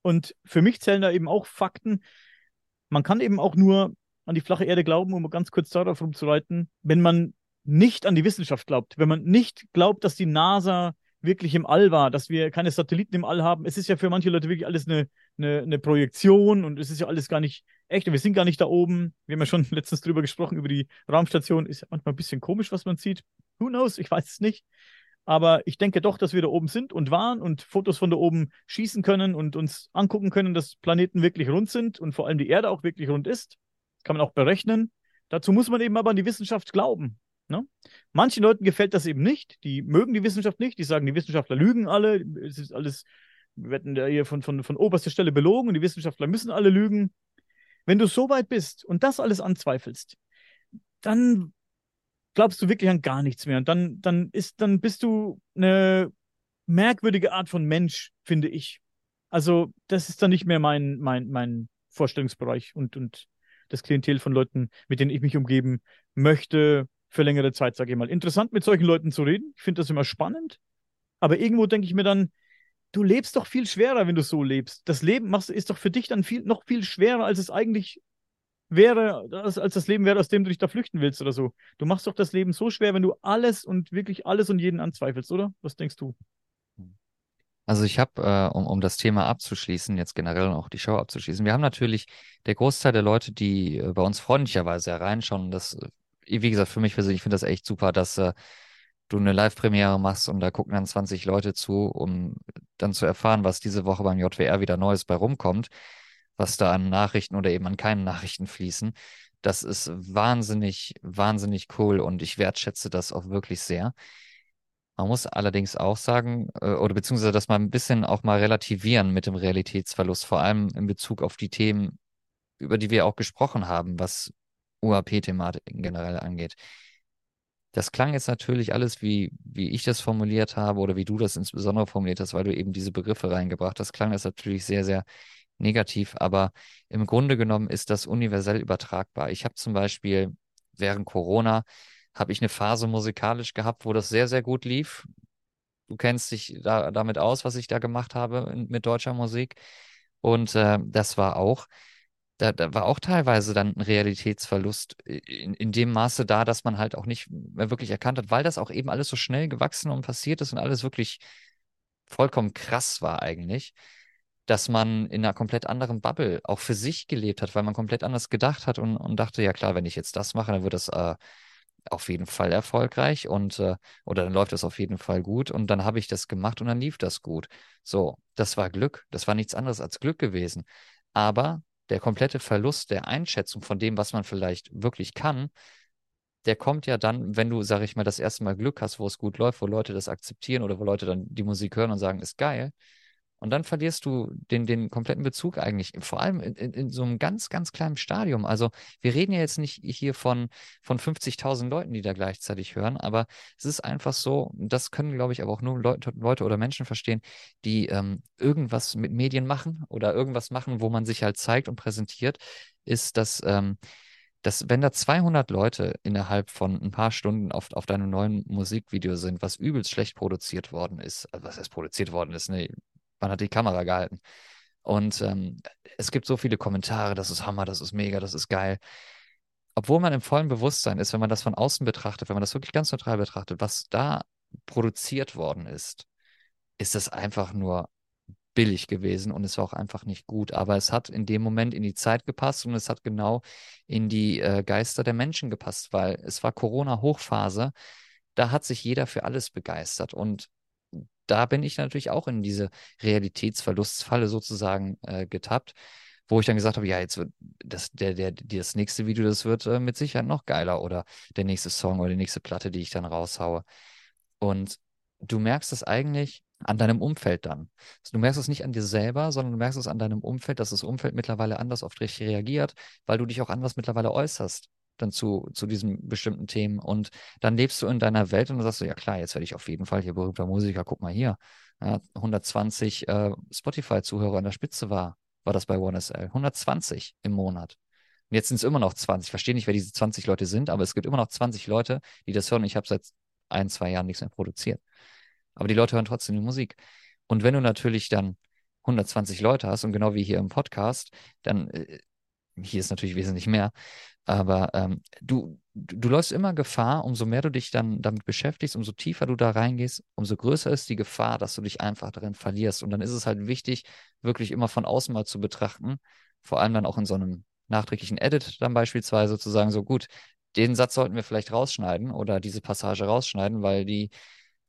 Und für mich zählen da eben auch Fakten, man kann eben auch nur an die flache Erde glauben, um ganz kurz darauf rumzureiten, wenn man nicht an die Wissenschaft glaubt, wenn man nicht glaubt, dass die NASA wirklich im All war, dass wir keine Satelliten im All haben. Es ist ja für manche Leute wirklich alles eine, eine, eine Projektion und es ist ja alles gar nicht echt. Wir sind gar nicht da oben. Wir haben ja schon <laughs> letztens drüber gesprochen, über die Raumstation. Ist ja manchmal ein bisschen komisch, was man sieht. Who knows? Ich weiß es nicht. Aber ich denke doch, dass wir da oben sind und waren und Fotos von da oben schießen können und uns angucken können, dass Planeten wirklich rund sind und vor allem die Erde auch wirklich rund ist. Das kann man auch berechnen. Dazu muss man eben aber an die Wissenschaft glauben. Ne? Manchen Leuten gefällt das eben nicht. Die mögen die Wissenschaft nicht. Die sagen, die Wissenschaftler lügen alle. Es ist alles, wir werden da hier von, von, von oberster Stelle belogen und die Wissenschaftler müssen alle lügen. Wenn du so weit bist und das alles anzweifelst, dann glaubst du wirklich an gar nichts mehr. Und dann, dann ist, dann bist du eine merkwürdige Art von Mensch, finde ich. Also, das ist dann nicht mehr mein, mein, mein Vorstellungsbereich und, und das Klientel von Leuten, mit denen ich mich umgeben möchte, für längere Zeit, sage ich mal. Interessant, mit solchen Leuten zu reden. Ich finde das immer spannend. Aber irgendwo denke ich mir dann, du lebst doch viel schwerer, wenn du so lebst. Das Leben machst, ist doch für dich dann viel, noch viel schwerer, als es eigentlich wäre, als, das Leben wäre, aus dem du dich da flüchten willst oder so. Du machst doch das Leben so schwer, wenn du alles und wirklich alles und jeden anzweifelst, oder? Was denkst du? Also ich habe, äh, um, um das Thema abzuschließen, jetzt generell auch die Show abzuschließen, wir haben natürlich der Großteil der Leute, die äh, bei uns freundlicherweise hereinschauen, das, äh, wie gesagt, für mich persönlich, ich finde das echt super, dass äh, du eine Live-Premiere machst und da gucken dann 20 Leute zu, um dann zu erfahren, was diese Woche beim JWR wieder Neues bei rumkommt was da an Nachrichten oder eben an keinen Nachrichten fließen. Das ist wahnsinnig, wahnsinnig cool und ich wertschätze das auch wirklich sehr. Man muss allerdings auch sagen, äh, oder beziehungsweise das mal ein bisschen auch mal relativieren mit dem Realitätsverlust, vor allem in Bezug auf die Themen, über die wir auch gesprochen haben, was UAP-Thematiken generell angeht. Das klang jetzt natürlich alles, wie, wie ich das formuliert habe oder wie du das insbesondere formuliert hast, weil du eben diese Begriffe reingebracht hast, klang das natürlich sehr, sehr negativ, aber im Grunde genommen ist das universell übertragbar. Ich habe zum Beispiel während Corona habe ich eine Phase musikalisch gehabt, wo das sehr, sehr gut lief. Du kennst dich da, damit aus, was ich da gemacht habe mit deutscher Musik. Und äh, das war auch, da, da war auch teilweise dann ein Realitätsverlust in, in dem Maße da, dass man halt auch nicht mehr wirklich erkannt hat, weil das auch eben alles so schnell gewachsen und passiert ist und alles wirklich vollkommen krass war eigentlich, dass man in einer komplett anderen Bubble auch für sich gelebt hat, weil man komplett anders gedacht hat und, und dachte, ja klar, wenn ich jetzt das mache, dann wird das äh, auf jeden Fall erfolgreich und äh, oder dann läuft das auf jeden Fall gut und dann habe ich das gemacht und dann lief das gut. So, das war Glück. Das war nichts anderes als Glück gewesen. Aber der komplette Verlust der Einschätzung von dem, was man vielleicht wirklich kann, der kommt ja dann, wenn du, sag ich mal, das erste Mal Glück hast, wo es gut läuft, wo Leute das akzeptieren oder wo Leute dann die Musik hören und sagen, ist geil. Und dann verlierst du den, den kompletten Bezug eigentlich, vor allem in, in, so einem ganz, ganz kleinen Stadium. Also wir reden ja jetzt nicht hier von, von 50.000 Leuten, die da gleichzeitig hören, aber es ist einfach so, das können, glaube ich, aber auch nur Leute, Leute oder Menschen verstehen, die ähm, irgendwas mit Medien machen oder irgendwas machen, wo man sich halt zeigt und präsentiert, ist, dass ähm, dass wenn da 200 Leute innerhalb von ein paar Stunden auf, auf deinem neuen Musikvideo sind, was übelst schlecht produziert worden ist, also was heißt produziert worden ist, ne, man hat die Kamera gehalten. Und ähm, es gibt so viele Kommentare, das ist Hammer, das ist mega, das ist geil. Obwohl man im vollen Bewusstsein ist, wenn man das von außen betrachtet, wenn man das wirklich ganz neutral betrachtet, was da produziert worden ist, ist das einfach nur billig gewesen und es war auch einfach nicht gut. Aber es hat in dem Moment in die Zeit gepasst und es hat genau in die äh, Geister der Menschen gepasst, weil es war Corona-Hochphase. Da hat sich jeder für alles begeistert und da bin ich natürlich auch in diese Realitätsverlustfalle sozusagen äh, getappt, wo ich dann gesagt habe, ja, jetzt wird das, der, der, das nächste Video, das wird äh, mit Sicherheit noch geiler oder der nächste Song oder die nächste Platte, die ich dann raushaue. Und du merkst es eigentlich an deinem Umfeld dann. Du merkst es nicht an dir selber, sondern du merkst es an deinem Umfeld, dass das Umfeld mittlerweile anders auf dich reagiert, weil du dich auch anders mittlerweile äußerst dann zu, zu diesen bestimmten Themen. Und dann lebst du in deiner Welt und dann sagst du, ja klar, jetzt werde ich auf jeden Fall hier berühmter Musiker, guck mal hier. Ja, 120 äh, Spotify-Zuhörer an der Spitze war, war das bei OneSL. 120 im Monat. Und jetzt sind es immer noch 20. Ich verstehe nicht, wer diese 20 Leute sind, aber es gibt immer noch 20 Leute, die das hören. Ich habe seit ein, zwei Jahren nichts mehr produziert. Aber die Leute hören trotzdem die Musik. Und wenn du natürlich dann 120 Leute hast und genau wie hier im Podcast, dann äh, hier ist natürlich wesentlich mehr, aber ähm, du, du läufst immer Gefahr, umso mehr du dich dann damit beschäftigst, umso tiefer du da reingehst, umso größer ist die Gefahr, dass du dich einfach darin verlierst. Und dann ist es halt wichtig, wirklich immer von außen mal zu betrachten, vor allem dann auch in so einem nachträglichen Edit dann beispielsweise zu sagen, so gut, den Satz sollten wir vielleicht rausschneiden oder diese Passage rausschneiden, weil die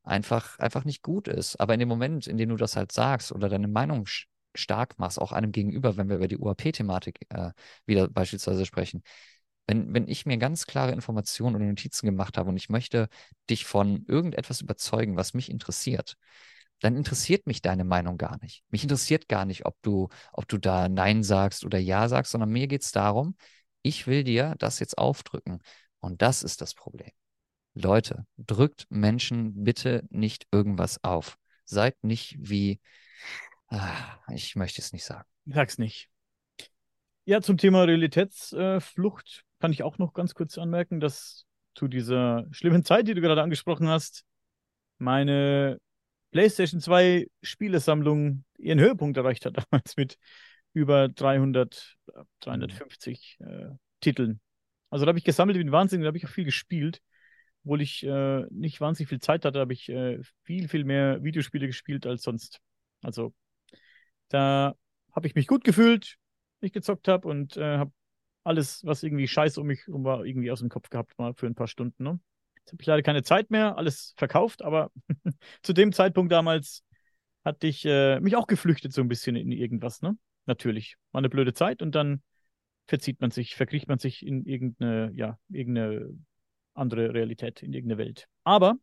einfach, einfach nicht gut ist. Aber in dem Moment, in dem du das halt sagst oder deine Meinung stark machst, auch einem gegenüber, wenn wir über die UAP-Thematik äh, wieder beispielsweise sprechen, wenn, wenn ich mir ganz klare Informationen oder Notizen gemacht habe und ich möchte dich von irgendetwas überzeugen, was mich interessiert, dann interessiert mich deine Meinung gar nicht. Mich interessiert gar nicht, ob du, ob du da Nein sagst oder Ja sagst, sondern mir geht es darum, ich will dir das jetzt aufdrücken. Und das ist das Problem. Leute, drückt Menschen bitte nicht irgendwas auf. Seid nicht wie, ah, ich möchte es nicht sagen. Sag's nicht. Ja, zum Thema Realitätsflucht kann ich auch noch ganz kurz anmerken, dass zu dieser schlimmen <laughs> Zeit, die du gerade angesprochen hast, meine PlayStation 2 Spielesammlung ihren Höhepunkt erreicht hat, <laughs> damals mit über 300, 350 äh, Titeln. Also da habe ich gesammelt wie ein Wahnsinn, da habe ich auch viel gespielt. Obwohl ich äh, nicht wahnsinnig viel Zeit hatte, habe ich äh, viel, viel mehr Videospiele gespielt als sonst. Also da habe ich mich gut gefühlt, ich gezockt habe und äh, habe alles, was irgendwie scheiße um mich um war, irgendwie aus dem Kopf gehabt, mal für ein paar Stunden. Ne? Jetzt habe ich leider keine Zeit mehr, alles verkauft, aber <laughs> zu dem Zeitpunkt damals hatte ich äh, mich auch geflüchtet so ein bisschen in irgendwas, ne? Natürlich. War eine blöde Zeit und dann verzieht man sich, verkriecht man sich in irgendeine, ja, irgendeine andere Realität, in irgendeine Welt. Aber,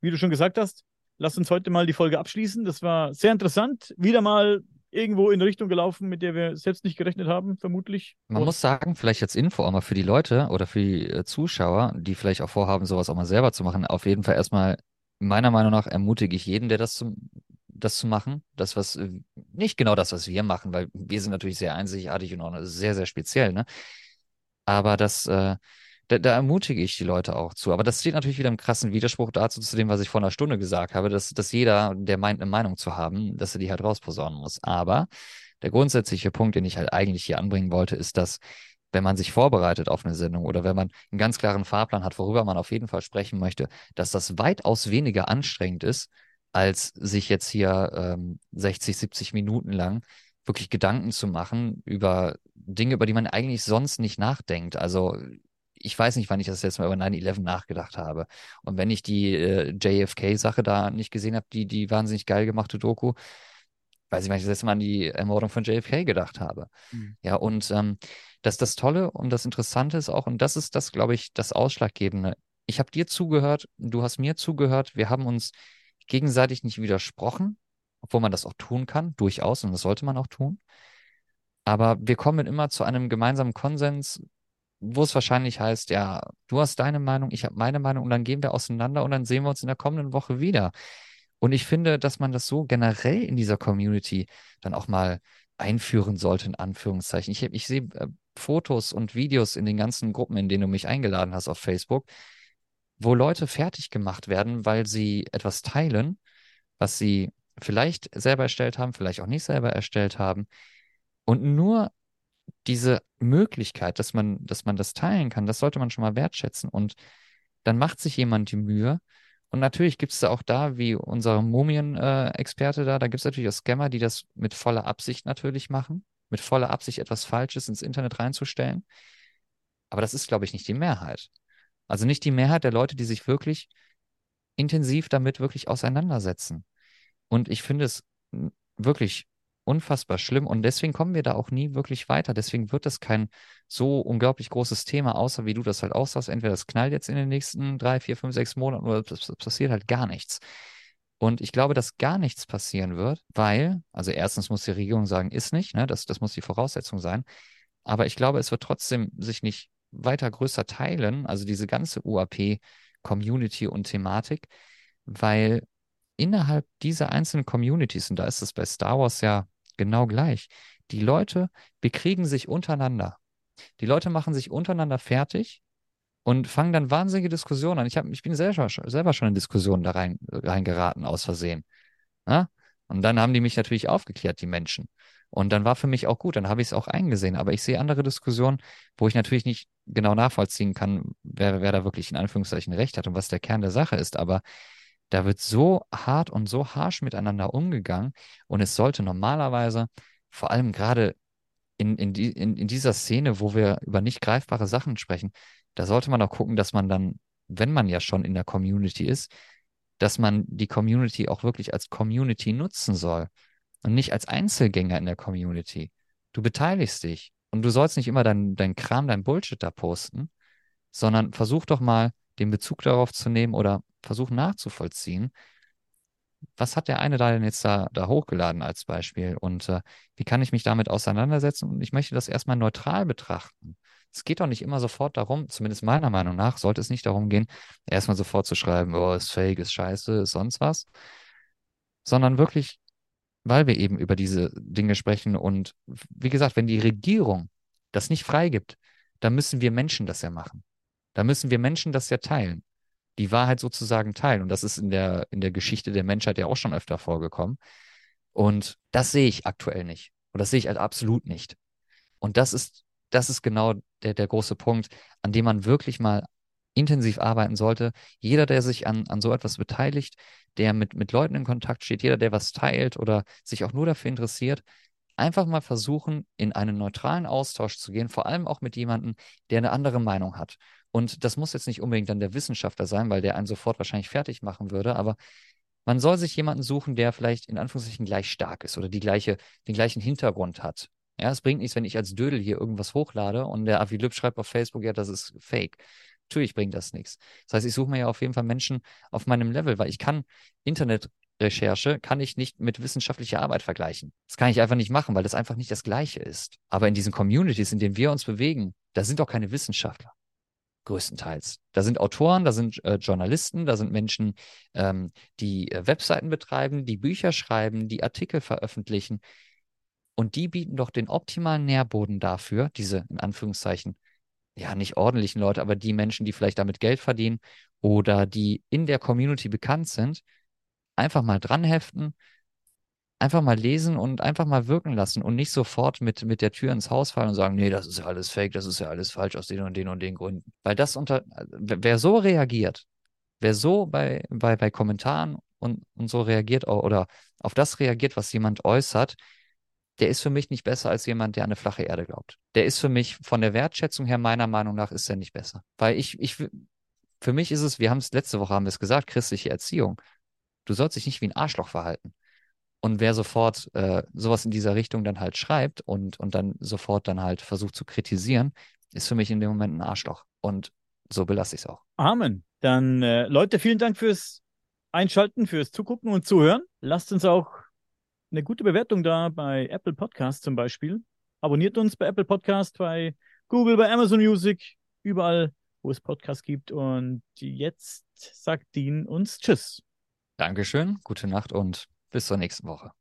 wie du schon gesagt hast, lass uns heute mal die Folge abschließen. Das war sehr interessant. Wieder mal irgendwo in Richtung gelaufen, mit der wir selbst nicht gerechnet haben, vermutlich. Man Und muss sagen, vielleicht als Info auch mal für die Leute oder für die äh, Zuschauer, die vielleicht auch vorhaben, sowas auch mal selber zu machen, auf jeden Fall erstmal, meiner Meinung nach, ermutige ich jeden, der das zum, das zu machen, das, was äh, nicht genau das, was wir machen, weil wir sind natürlich sehr einzigartig und auch sehr, sehr speziell, ne? Aber das, äh, da, da, ermutige ich die Leute auch zu. Aber das steht natürlich wieder im krassen Widerspruch dazu, zu dem, was ich vor einer Stunde gesagt habe, dass, dass jeder, der meint, eine Meinung zu haben, dass er die halt rausposaunen muss. Aber der grundsätzliche Punkt, den ich halt eigentlich hier anbringen wollte, ist, dass wenn man sich vorbereitet auf eine Sendung oder wenn man einen ganz klaren Fahrplan hat, worüber man auf jeden Fall sprechen möchte, dass das weitaus weniger anstrengend ist, als sich jetzt hier ähm, 60, 70 Minuten lang wirklich Gedanken zu machen über Dinge, über die man eigentlich sonst nicht nachdenkt. Also ich weiß nicht, wann ich das letzte Mal über 9-11 nachgedacht habe. Und wenn ich die äh, JFK-Sache da nicht gesehen habe, die, die wahnsinnig geil gemachte Doku, weiß ich, wann ich das letzte Mal an die Ermordung von JFK gedacht habe. Mhm. Ja, und ähm, das das Tolle und das Interessante ist auch, und das ist das, glaube ich, das Ausschlaggebende. Ich habe dir zugehört, du hast mir zugehört, wir haben uns gegenseitig nicht widersprochen, obwohl man das auch tun kann, durchaus, und das sollte man auch tun. Aber wir kommen immer zu einem gemeinsamen Konsens, wo es wahrscheinlich heißt, ja, du hast deine Meinung, ich habe meine Meinung und dann gehen wir auseinander und dann sehen wir uns in der kommenden Woche wieder. Und ich finde, dass man das so generell in dieser Community dann auch mal einführen sollte, in Anführungszeichen. Ich, ich sehe äh, Fotos und Videos in den ganzen Gruppen, in denen du mich eingeladen hast auf Facebook, wo Leute fertig gemacht werden, weil sie etwas teilen, was sie vielleicht selber erstellt haben, vielleicht auch nicht selber erstellt haben. Und nur diese Möglichkeit, dass man, dass man das teilen kann, das sollte man schon mal wertschätzen. Und dann macht sich jemand die Mühe. Und natürlich gibt es da auch da, wie unser Mumien-Experte da, da gibt es natürlich auch Scammer, die das mit voller Absicht natürlich machen, mit voller Absicht etwas Falsches ins Internet reinzustellen. Aber das ist, glaube ich, nicht die Mehrheit. Also nicht die Mehrheit der Leute, die sich wirklich intensiv damit wirklich auseinandersetzen. Und ich finde es wirklich unfassbar schlimm und deswegen kommen wir da auch nie wirklich weiter. Deswegen wird das kein so unglaublich großes Thema, außer wie du das halt aussahst. Entweder das knallt jetzt in den nächsten drei, vier, fünf, sechs Monaten oder es passiert halt gar nichts. Und ich glaube, dass gar nichts passieren wird, weil, also erstens muss die Regierung sagen, ist nicht, ne? das, das muss die Voraussetzung sein. Aber ich glaube, es wird trotzdem sich nicht weiter größer teilen, also diese ganze UAP-Community und Thematik, weil innerhalb dieser einzelnen Communities, und da ist es bei Star Wars ja genau gleich. Die Leute bekriegen sich untereinander. Die Leute machen sich untereinander fertig und fangen dann wahnsinnige Diskussionen an. Ich, hab, ich bin selber, selber schon in Diskussionen da rein, reingeraten, aus Versehen. Ja? Und dann haben die mich natürlich aufgeklärt, die Menschen. Und dann war für mich auch gut, dann habe ich es auch eingesehen. Aber ich sehe andere Diskussionen, wo ich natürlich nicht genau nachvollziehen kann, wer, wer da wirklich in Anführungszeichen recht hat und was der Kern der Sache ist. Aber da wird so hart und so harsch miteinander umgegangen und es sollte normalerweise, vor allem gerade in, in, die, in, in dieser Szene, wo wir über nicht greifbare Sachen sprechen, da sollte man auch gucken, dass man dann, wenn man ja schon in der Community ist, dass man die Community auch wirklich als Community nutzen soll und nicht als Einzelgänger in der Community. Du beteiligst dich und du sollst nicht immer dein, dein Kram, dein Bullshit da posten, sondern versuch doch mal den Bezug darauf zu nehmen oder versuchen nachzuvollziehen, was hat der eine da denn jetzt da, da hochgeladen als Beispiel und äh, wie kann ich mich damit auseinandersetzen? Und ich möchte das erstmal neutral betrachten. Es geht doch nicht immer sofort darum, zumindest meiner Meinung nach, sollte es nicht darum gehen, erstmal sofort zu schreiben, oh, ist fake, ist scheiße, ist sonst was, sondern wirklich, weil wir eben über diese Dinge sprechen und wie gesagt, wenn die Regierung das nicht freigibt, dann müssen wir Menschen das ja machen. Da müssen wir Menschen das ja teilen die Wahrheit sozusagen teilen. Und das ist in der, in der Geschichte der Menschheit ja auch schon öfter vorgekommen. Und das sehe ich aktuell nicht. Und das sehe ich halt absolut nicht. Und das ist, das ist genau der, der große Punkt, an dem man wirklich mal intensiv arbeiten sollte. Jeder, der sich an, an so etwas beteiligt, der mit, mit Leuten in Kontakt steht, jeder, der was teilt oder sich auch nur dafür interessiert, einfach mal versuchen, in einen neutralen Austausch zu gehen, vor allem auch mit jemandem, der eine andere Meinung hat. Und das muss jetzt nicht unbedingt dann der Wissenschaftler sein, weil der einen sofort wahrscheinlich fertig machen würde, aber man soll sich jemanden suchen, der vielleicht in Anführungszeichen gleich stark ist oder die gleiche, den gleichen Hintergrund hat. Ja, es bringt nichts, wenn ich als Dödel hier irgendwas hochlade und der Avi Lüb schreibt auf Facebook, ja, das ist fake. Natürlich bringt das nichts. Das heißt, ich suche mir ja auf jeden Fall Menschen auf meinem Level, weil ich kann Internetrecherche kann ich nicht mit wissenschaftlicher Arbeit vergleichen. Das kann ich einfach nicht machen, weil das einfach nicht das Gleiche ist. Aber in diesen Communities, in denen wir uns bewegen, da sind doch keine Wissenschaftler größtenteils. Da sind Autoren, da sind äh, Journalisten, da sind Menschen, ähm, die äh, Webseiten betreiben, die Bücher schreiben, die Artikel veröffentlichen. Und die bieten doch den optimalen Nährboden dafür, diese in Anführungszeichen, ja, nicht ordentlichen Leute, aber die Menschen, die vielleicht damit Geld verdienen oder die in der Community bekannt sind, einfach mal dranheften, einfach mal lesen und einfach mal wirken lassen und nicht sofort mit, mit der Tür ins Haus fallen und sagen, nee, das ist ja alles fake, das ist ja alles falsch aus den und den und den Gründen. Weil das unter, wer so reagiert, wer so bei, bei, bei Kommentaren und, und so reagiert oder auf das reagiert, was jemand äußert, der ist für mich nicht besser als jemand, der an eine flache Erde glaubt. Der ist für mich von der Wertschätzung her, meiner Meinung nach, ist er nicht besser. Weil ich, ich, für mich ist es, wir haben es letzte Woche, haben wir es gesagt, christliche Erziehung. Du sollst dich nicht wie ein Arschloch verhalten. Und wer sofort äh, sowas in dieser Richtung dann halt schreibt und, und dann sofort dann halt versucht zu kritisieren, ist für mich in dem Moment ein Arschloch. Und so belasse ich es auch. Amen. Dann, äh, Leute, vielen Dank fürs Einschalten, fürs Zugucken und Zuhören. Lasst uns auch eine gute Bewertung da bei Apple Podcast zum Beispiel. Abonniert uns bei Apple Podcast, bei Google, bei Amazon Music, überall, wo es Podcasts gibt. Und jetzt sagt Dean uns Tschüss. Dankeschön, gute Nacht und bis zur nächsten Woche.